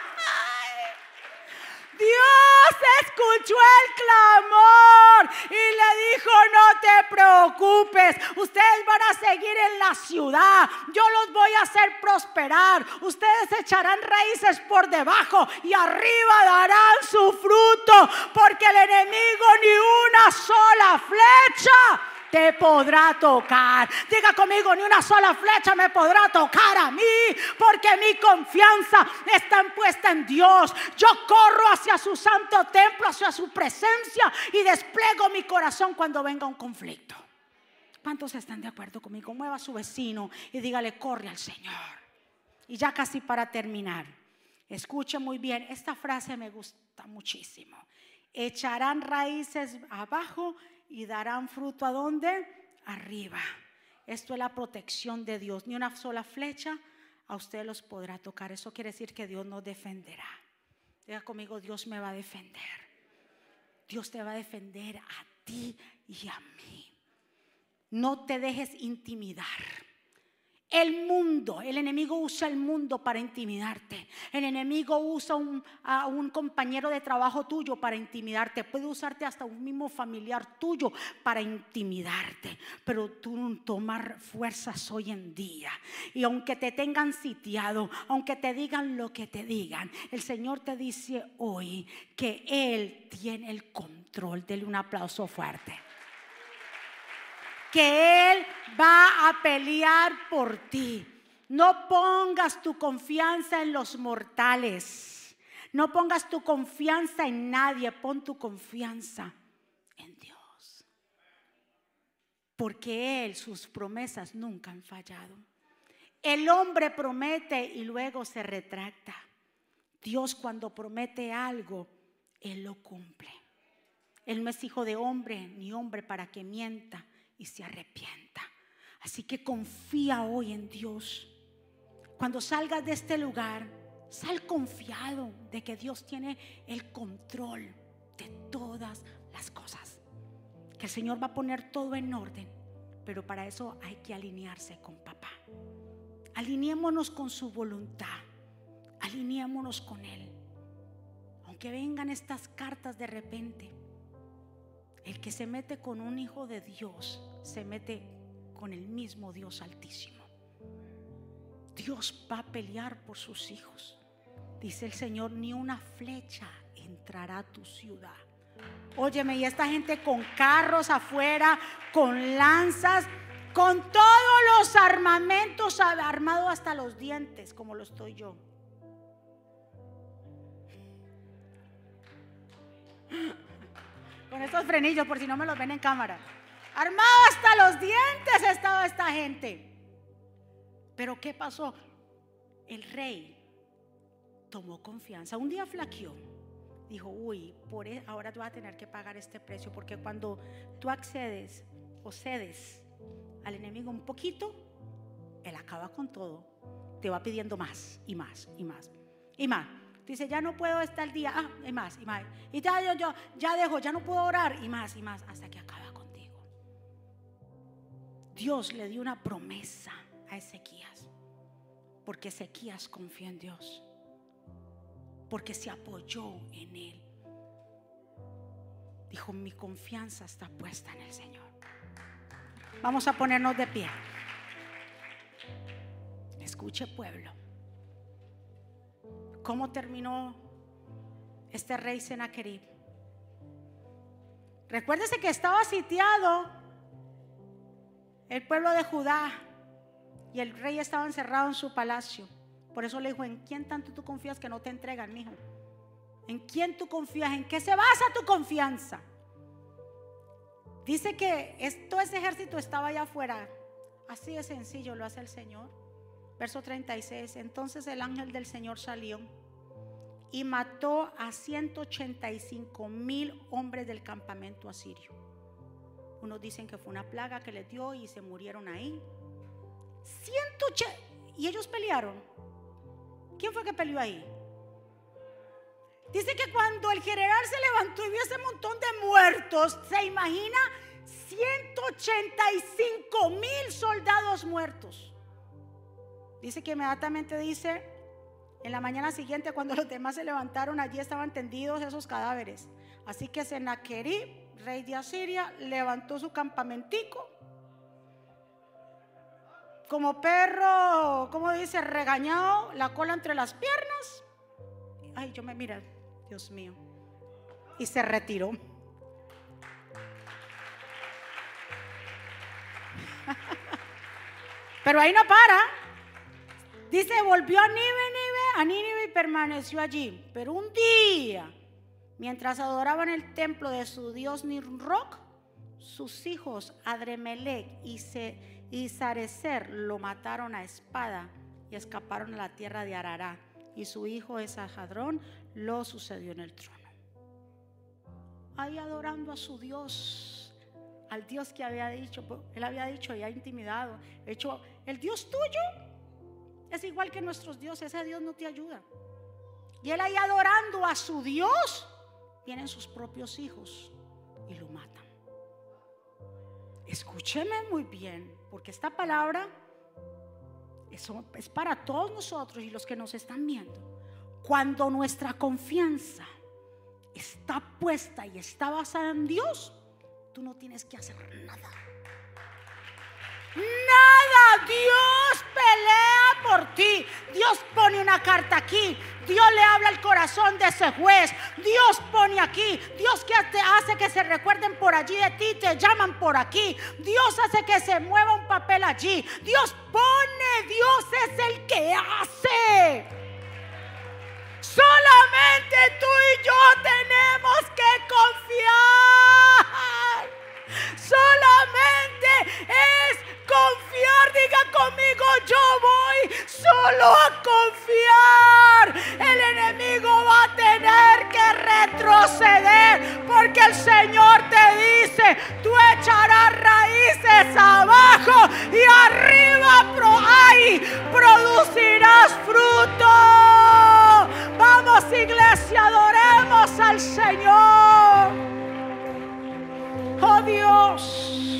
Dios escuchó el clamor y le dijo, no te preocupes, ustedes van a seguir en la ciudad, yo los voy a hacer prosperar, ustedes echarán raíces por debajo y arriba darán su fruto, porque el enemigo ni una sola flecha te podrá tocar. Diga conmigo, ni una sola flecha me podrá tocar a mí, porque mi confianza está puesta en Dios. Yo corro hacia su santo templo, hacia su presencia y despliego mi corazón cuando venga un conflicto. ¿Cuántos están de acuerdo conmigo? Mueva a su vecino y dígale, corre al Señor. Y ya casi para terminar, escuche muy bien, esta frase me gusta muchísimo. Echarán raíces abajo y darán fruto a dónde? Arriba. Esto es la protección de Dios. Ni una sola flecha a usted los podrá tocar. Eso quiere decir que Dios nos defenderá. Diga conmigo, Dios me va a defender. Dios te va a defender a ti y a mí. No te dejes intimidar. El mundo, el enemigo usa el mundo para intimidarte. El enemigo usa a un compañero de trabajo tuyo para intimidarte. Puede usarte hasta un mismo familiar tuyo para intimidarte. Pero tú tomar fuerzas hoy en día. Y aunque te tengan sitiado, aunque te digan lo que te digan, el Señor te dice hoy que Él tiene el control. Dele un aplauso fuerte que Él va a pelear por ti. No pongas tu confianza en los mortales. No pongas tu confianza en nadie. Pon tu confianza en Dios. Porque Él, sus promesas nunca han fallado. El hombre promete y luego se retracta. Dios cuando promete algo, Él lo cumple. Él no es hijo de hombre ni hombre para que mienta y se arrepienta. Así que confía hoy en Dios. Cuando salgas de este lugar, sal confiado de que Dios tiene el control de todas las cosas. Que el Señor va a poner todo en orden, pero para eso hay que alinearse con papá. Alineémonos con su voluntad. Alineémonos con Él. Aunque vengan estas cartas de repente, el que se mete con un hijo de Dios se mete con el mismo Dios altísimo. Dios va a pelear por sus hijos. Dice el Señor, ni una flecha entrará a tu ciudad. Óyeme, y esta gente con carros afuera, con lanzas, con todos los armamentos armados hasta los dientes, como lo estoy yo. Con estos frenillos por si no me los ven en cámara. Armado hasta los dientes estaba esta gente. Pero ¿qué pasó? El rey tomó confianza. Un día flaqueó. Dijo, uy, por e, ahora tú vas a tener que pagar este precio porque cuando tú accedes o cedes al enemigo un poquito, él acaba con todo. Te va pidiendo más y más y más y más. Dice, ya no puedo estar el día. Ah, y más, y más. Y ya yo, yo ya dejo, ya no puedo orar. Y más, y más, hasta que acaba contigo. Dios le dio una promesa a Ezequías. Porque Ezequías confió en Dios. Porque se apoyó en Él. Dijo, mi confianza está puesta en el Señor. Vamos a ponernos de pie. Escuche pueblo. ¿Cómo terminó este rey Senaquerib? Recuérdese que estaba sitiado el pueblo de Judá y el rey estaba encerrado en su palacio. Por eso le dijo, ¿en quién tanto tú confías que no te entregan, hijo? ¿En quién tú confías? ¿En qué se basa tu confianza? Dice que todo ese ejército estaba allá afuera. Así de sencillo lo hace el Señor. Verso 36. Entonces el ángel del Señor salió y mató a 185 mil hombres del campamento asirio. Unos dicen que fue una plaga que les dio y se murieron ahí. 180. Y ellos pelearon. ¿Quién fue que peleó ahí? Dice que cuando el general se levantó y vio ese montón de muertos, se imagina 185 mil soldados muertos. Dice que inmediatamente dice, en la mañana siguiente cuando los demás se levantaron, allí estaban tendidos esos cadáveres. Así que Sennacherib, rey de Asiria, levantó su campamentico. Como perro, como dice, regañado, la cola entre las piernas. Ay, yo me mira, Dios mío. Y se retiró. Pero ahí no para. Dice, volvió a Nínive, a Nínive y permaneció allí. Pero un día, mientras adoraban el templo de su dios Nirroc, sus hijos Adremelech y, y Sarecer lo mataron a espada y escaparon a la tierra de Arará. Y su hijo Esajadrón lo sucedió en el trono. Ahí adorando a su Dios, al Dios que había dicho, él había dicho y ha intimidado, hecho, el Dios tuyo es igual que nuestros dioses, ese Dios no te ayuda. Y él ahí adorando a su Dios, vienen sus propios hijos y lo matan. Escúcheme muy bien, porque esta palabra es para todos nosotros y los que nos están viendo. Cuando nuestra confianza está puesta y está basada en Dios, tú no tienes que hacer nada. Nada, Dios pelea por ti. Dios pone una carta aquí. Dios le habla al corazón de ese juez. Dios pone aquí. Dios que te hace que se recuerden por allí de ti, te llaman por aquí. Dios hace que se mueva un papel allí. Dios pone, Dios es el que hace. Solamente tú y yo tenemos que confiar. Conmigo, yo voy solo a confiar. El enemigo va a tener que retroceder porque el Señor te dice, tú echarás raíces abajo y arriba pro producirás fruto. Vamos iglesia, adoremos al Señor. Oh Dios.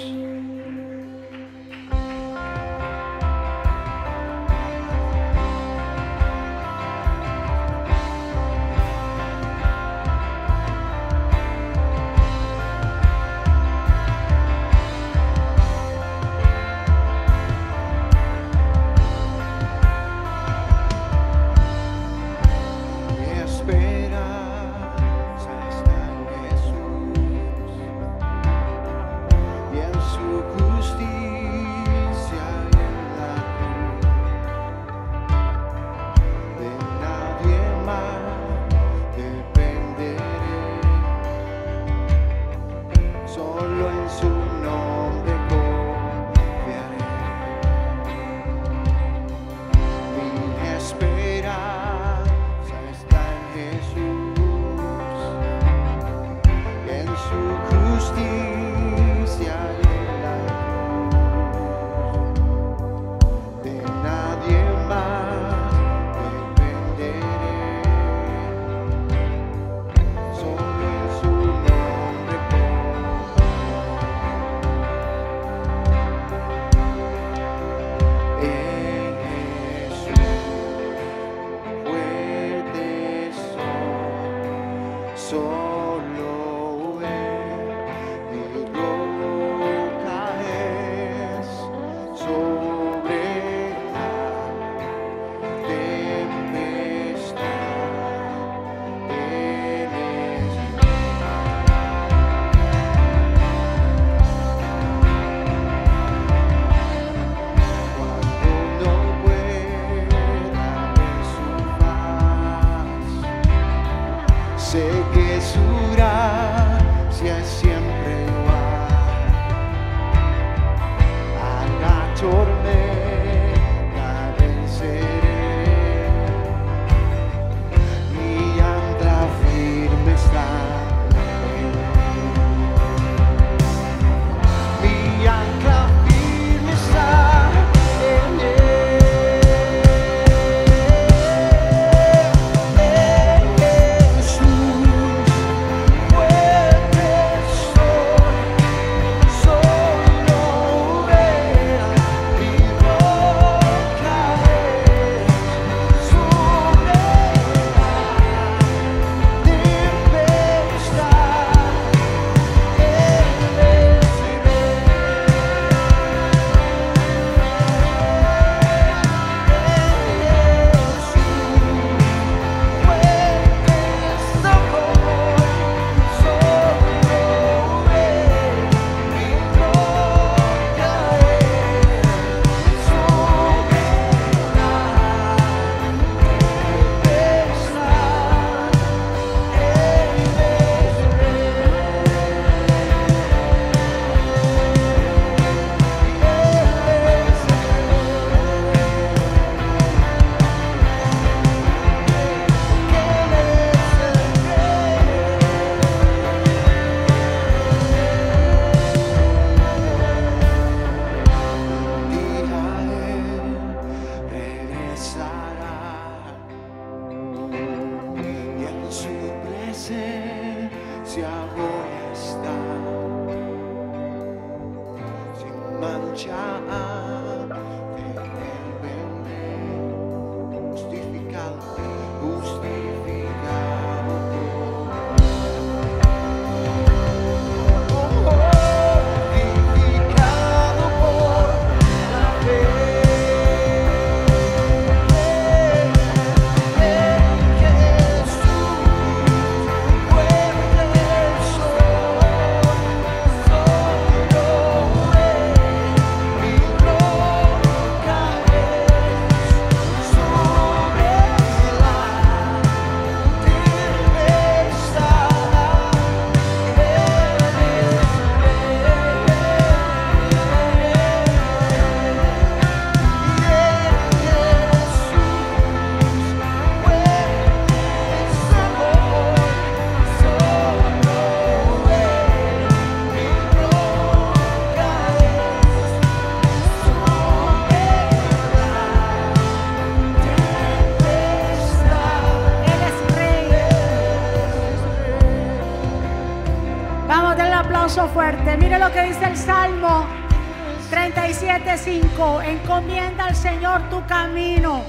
37.5. Encomienda al Señor tu camino.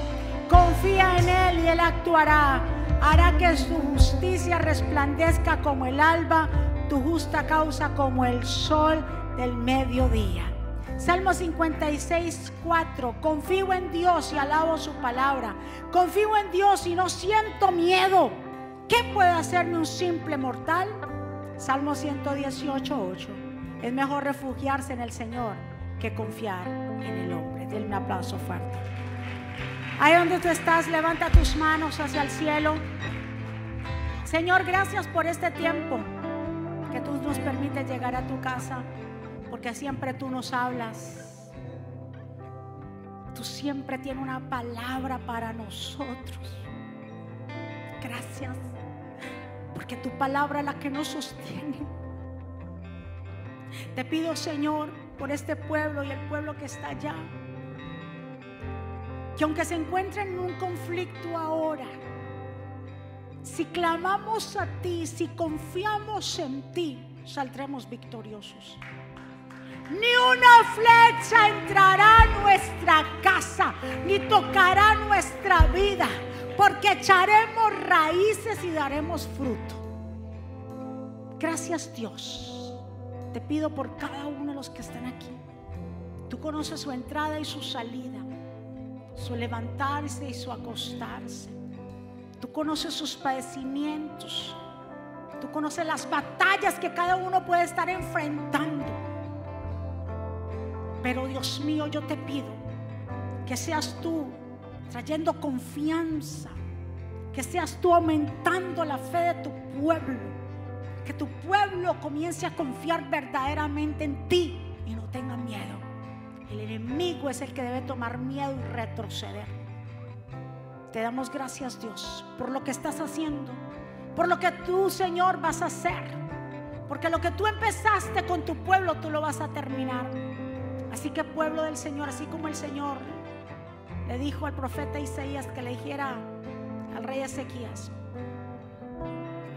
Confía en Él y Él actuará. Hará que su justicia resplandezca como el alba, tu justa causa como el sol del mediodía. Salmo 56, 4. Confío en Dios y alabo su palabra. Confío en Dios y no siento miedo. ¿Qué puede hacerme un simple mortal? Salmo 118, 8. Es mejor refugiarse en el Señor que confiar en el hombre. Denle un aplauso fuerte. Ahí donde tú estás, levanta tus manos hacia el cielo. Señor, gracias por este tiempo que tú nos permites llegar a tu casa, porque siempre tú nos hablas. Tú siempre tienes una palabra para nosotros. Gracias, porque tu palabra es la que nos sostiene. Te pido, Señor, por este pueblo y el pueblo que está allá que aunque se encuentren en un conflicto ahora, si clamamos a ti, si confiamos en ti, saldremos victoriosos. Ni una flecha entrará a nuestra casa, ni tocará nuestra vida, porque echaremos raíces y daremos fruto. Gracias Dios. Te pido por cada uno de los que están aquí. Tú conoces su entrada y su salida su levantarse y su acostarse. Tú conoces sus padecimientos. Tú conoces las batallas que cada uno puede estar enfrentando. Pero Dios mío, yo te pido que seas tú trayendo confianza, que seas tú aumentando la fe de tu pueblo, que tu pueblo comience a confiar verdaderamente en ti y no tenga miedo. El enemigo es el que debe tomar miedo y retroceder. Te damos gracias Dios por lo que estás haciendo, por lo que tú Señor vas a hacer. Porque lo que tú empezaste con tu pueblo, tú lo vas a terminar. Así que pueblo del Señor, así como el Señor le dijo al profeta Isaías que le dijera al rey Ezequías,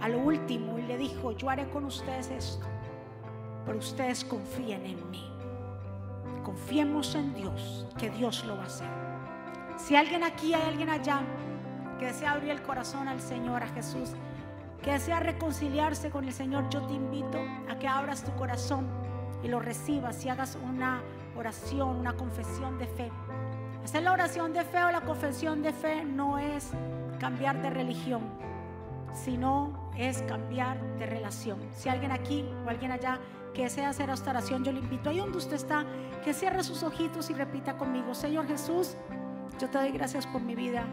a lo último, y le dijo, yo haré con ustedes esto, pero ustedes confíen en mí. Confiemos en Dios, que Dios lo va a hacer. Si alguien aquí, hay alguien allá que desea abrir el corazón al Señor, a Jesús, que desea reconciliarse con el Señor, yo te invito a que abras tu corazón y lo recibas y hagas una oración, una confesión de fe. Hacer la oración de fe o la confesión de fe no es cambiar de religión, sino es cambiar de relación. Si alguien aquí o alguien allá que desea hacer esta oración, yo le invito ahí donde usted está, que cierre sus ojitos y repita conmigo, Señor Jesús, yo te doy gracias por mi vida,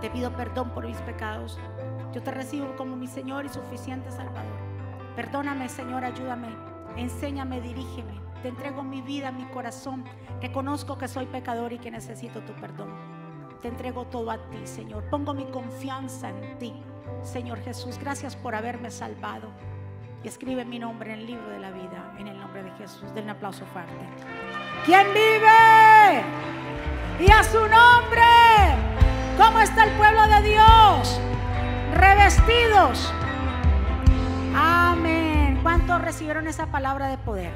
te pido perdón por mis pecados, yo te recibo como mi Señor y suficiente Salvador. Perdóname, Señor, ayúdame, enséñame, dirígeme. Te entrego mi vida, mi corazón. Reconozco que soy pecador y que necesito tu perdón. Te entrego todo a ti, Señor. Pongo mi confianza en ti, Señor Jesús. Gracias por haberme salvado y escribe mi nombre en el libro de la vida, en el nombre de Jesús. Den un aplauso fuerte. ¿Quién vive? Y a su nombre. ¿Cómo está el pueblo de Dios? Revestidos. Amén. ¿Cuántos recibieron esa palabra de poder?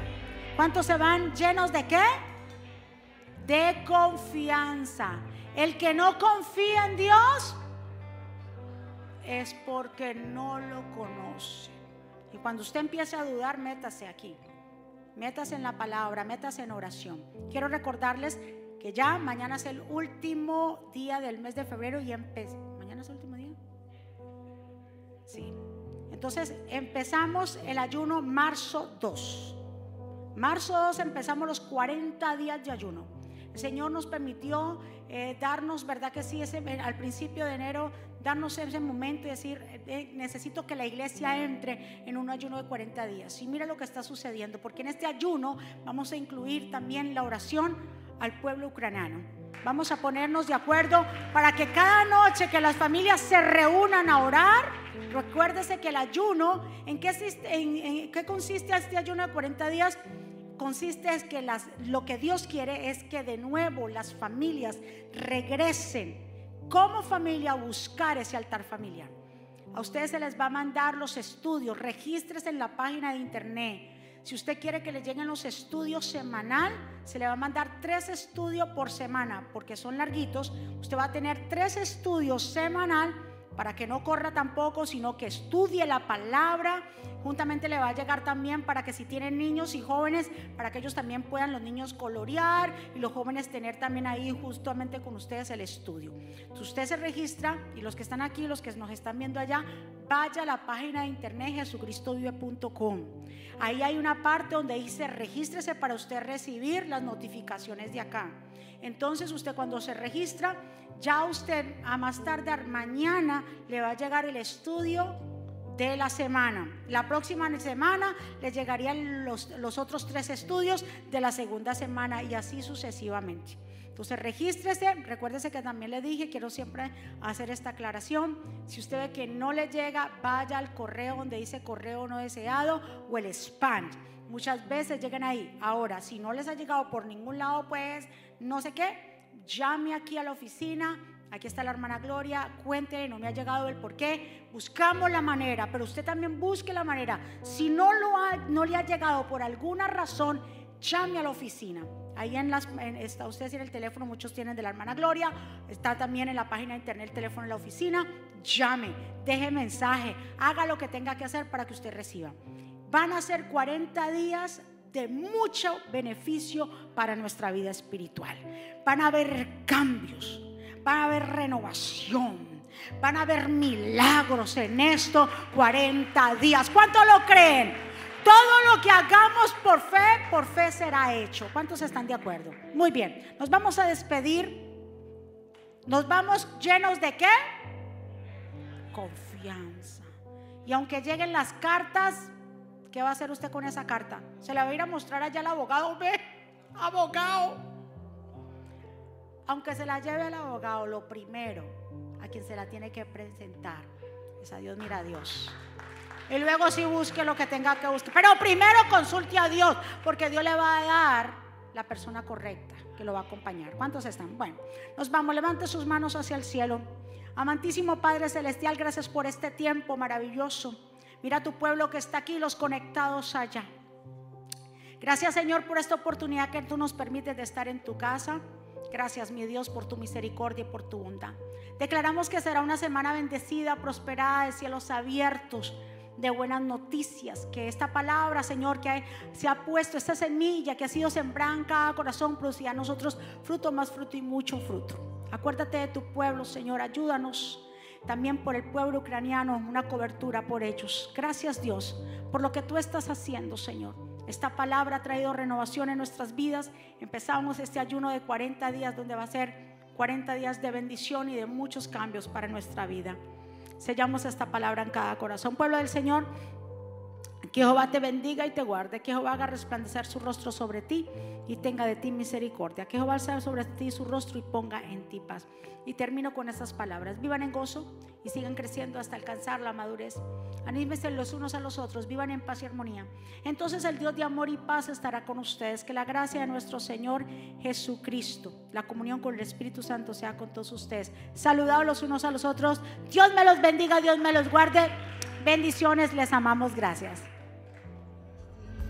¿Cuántos se van llenos de qué? De confianza. El que no confía en Dios es porque no lo conoce. Y cuando usted empiece a dudar, métase aquí. Métase en la palabra, métase en oración. Quiero recordarles que ya mañana es el último día del mes de febrero y empecé. ¿Mañana es el último día? Sí. Entonces empezamos el ayuno marzo 2. Marzo 2 empezamos los 40 días de ayuno. El Señor nos permitió eh, darnos, ¿verdad que sí? Ese, al principio de enero darnos ese momento y decir, eh, necesito que la iglesia entre en un ayuno de 40 días. Y mira lo que está sucediendo, porque en este ayuno vamos a incluir también la oración al pueblo ucraniano. Vamos a ponernos de acuerdo para que cada noche que las familias se reúnan a orar, recuérdese que el ayuno, ¿en qué, en qué consiste este ayuno de 40 días? consiste en que las, lo que Dios quiere es que de nuevo las familias regresen como familia buscar ese altar familiar. A ustedes se les va a mandar los estudios, registres en la página de internet. Si usted quiere que le lleguen los estudios semanal, se le va a mandar tres estudios por semana, porque son larguitos. Usted va a tener tres estudios semanal para que no corra tampoco, sino que estudie la palabra. Juntamente le va a llegar también para que si tienen niños y jóvenes, para que ellos también puedan los niños colorear y los jóvenes tener también ahí justamente con ustedes el estudio. Si usted se registra y los que están aquí, los que nos están viendo allá, vaya a la página de internet jesucristovive.com. Ahí hay una parte donde dice regístrese para usted recibir las notificaciones de acá. Entonces usted cuando se registra, ya usted a más tardar mañana le va a llegar el estudio de la semana. La próxima semana le llegarían los, los, otros tres estudios de la segunda semana y así sucesivamente. Entonces regístrese, recuérdese que también le dije, quiero siempre hacer esta aclaración. Si usted ve que no le llega, vaya al correo donde dice correo no deseado o el spam. Muchas veces llegan ahí. Ahora, si no les ha llegado por ningún lado, pues no sé qué, llame aquí a la oficina, aquí está la hermana Gloria, cuente, no me ha llegado el por qué, buscamos la manera, pero usted también busque la manera. Si no, lo ha, no le ha llegado por alguna razón, llame a la oficina. Ahí en las, está usted tiene el teléfono, muchos tienen de la hermana Gloria, está también en la página de internet el teléfono de la oficina, llame, deje mensaje, haga lo que tenga que hacer para que usted reciba. Van a ser 40 días de mucho beneficio para nuestra vida espiritual. Van a haber cambios, van a haber renovación, van a haber milagros en estos 40 días. ¿Cuántos lo creen? Todo lo que hagamos por fe, por fe será hecho. ¿Cuántos están de acuerdo? Muy bien, nos vamos a despedir. Nos vamos llenos de qué? Confianza. Y aunque lleguen las cartas, ¿Qué va a hacer usted con esa carta? ¿Se la va a ir a mostrar allá al abogado? Ve, abogado. Aunque se la lleve al abogado, lo primero a quien se la tiene que presentar es a Dios, mira a Dios. Y luego si busque lo que tenga que buscar. Pero primero consulte a Dios, porque Dios le va a dar la persona correcta que lo va a acompañar. ¿Cuántos están? Bueno, nos vamos, levante sus manos hacia el cielo. Amantísimo Padre Celestial, gracias por este tiempo maravilloso. Mira tu pueblo que está aquí, los conectados allá. Gracias Señor por esta oportunidad que tú nos permites de estar en tu casa. Gracias mi Dios por tu misericordia y por tu bondad. Declaramos que será una semana bendecida, prosperada, de cielos abiertos, de buenas noticias. Que esta palabra, Señor, que se ha puesto, esta semilla que ha sido sembrada cada corazón, producirá a nosotros fruto más fruto y mucho fruto. Acuérdate de tu pueblo, Señor, ayúdanos también por el pueblo ucraniano, una cobertura por ellos. Gracias Dios por lo que tú estás haciendo, Señor. Esta palabra ha traído renovación en nuestras vidas. Empezamos este ayuno de 40 días donde va a ser 40 días de bendición y de muchos cambios para nuestra vida. Sellamos esta palabra en cada corazón. Pueblo del Señor, que Jehová te bendiga y te guarde. Que Jehová haga resplandecer su rostro sobre ti y tenga de ti misericordia. Que Jehová alce sobre ti su rostro y ponga en ti paz. Y termino con estas palabras. Vivan en gozo y sigan creciendo hasta alcanzar la madurez. Anímense los unos a los otros. Vivan en paz y armonía. Entonces el Dios de amor y paz estará con ustedes. Que la gracia de nuestro Señor Jesucristo, la comunión con el Espíritu Santo sea con todos ustedes. Saludados los unos a los otros. Dios me los bendiga, Dios me los guarde. Bendiciones, les amamos. Gracias.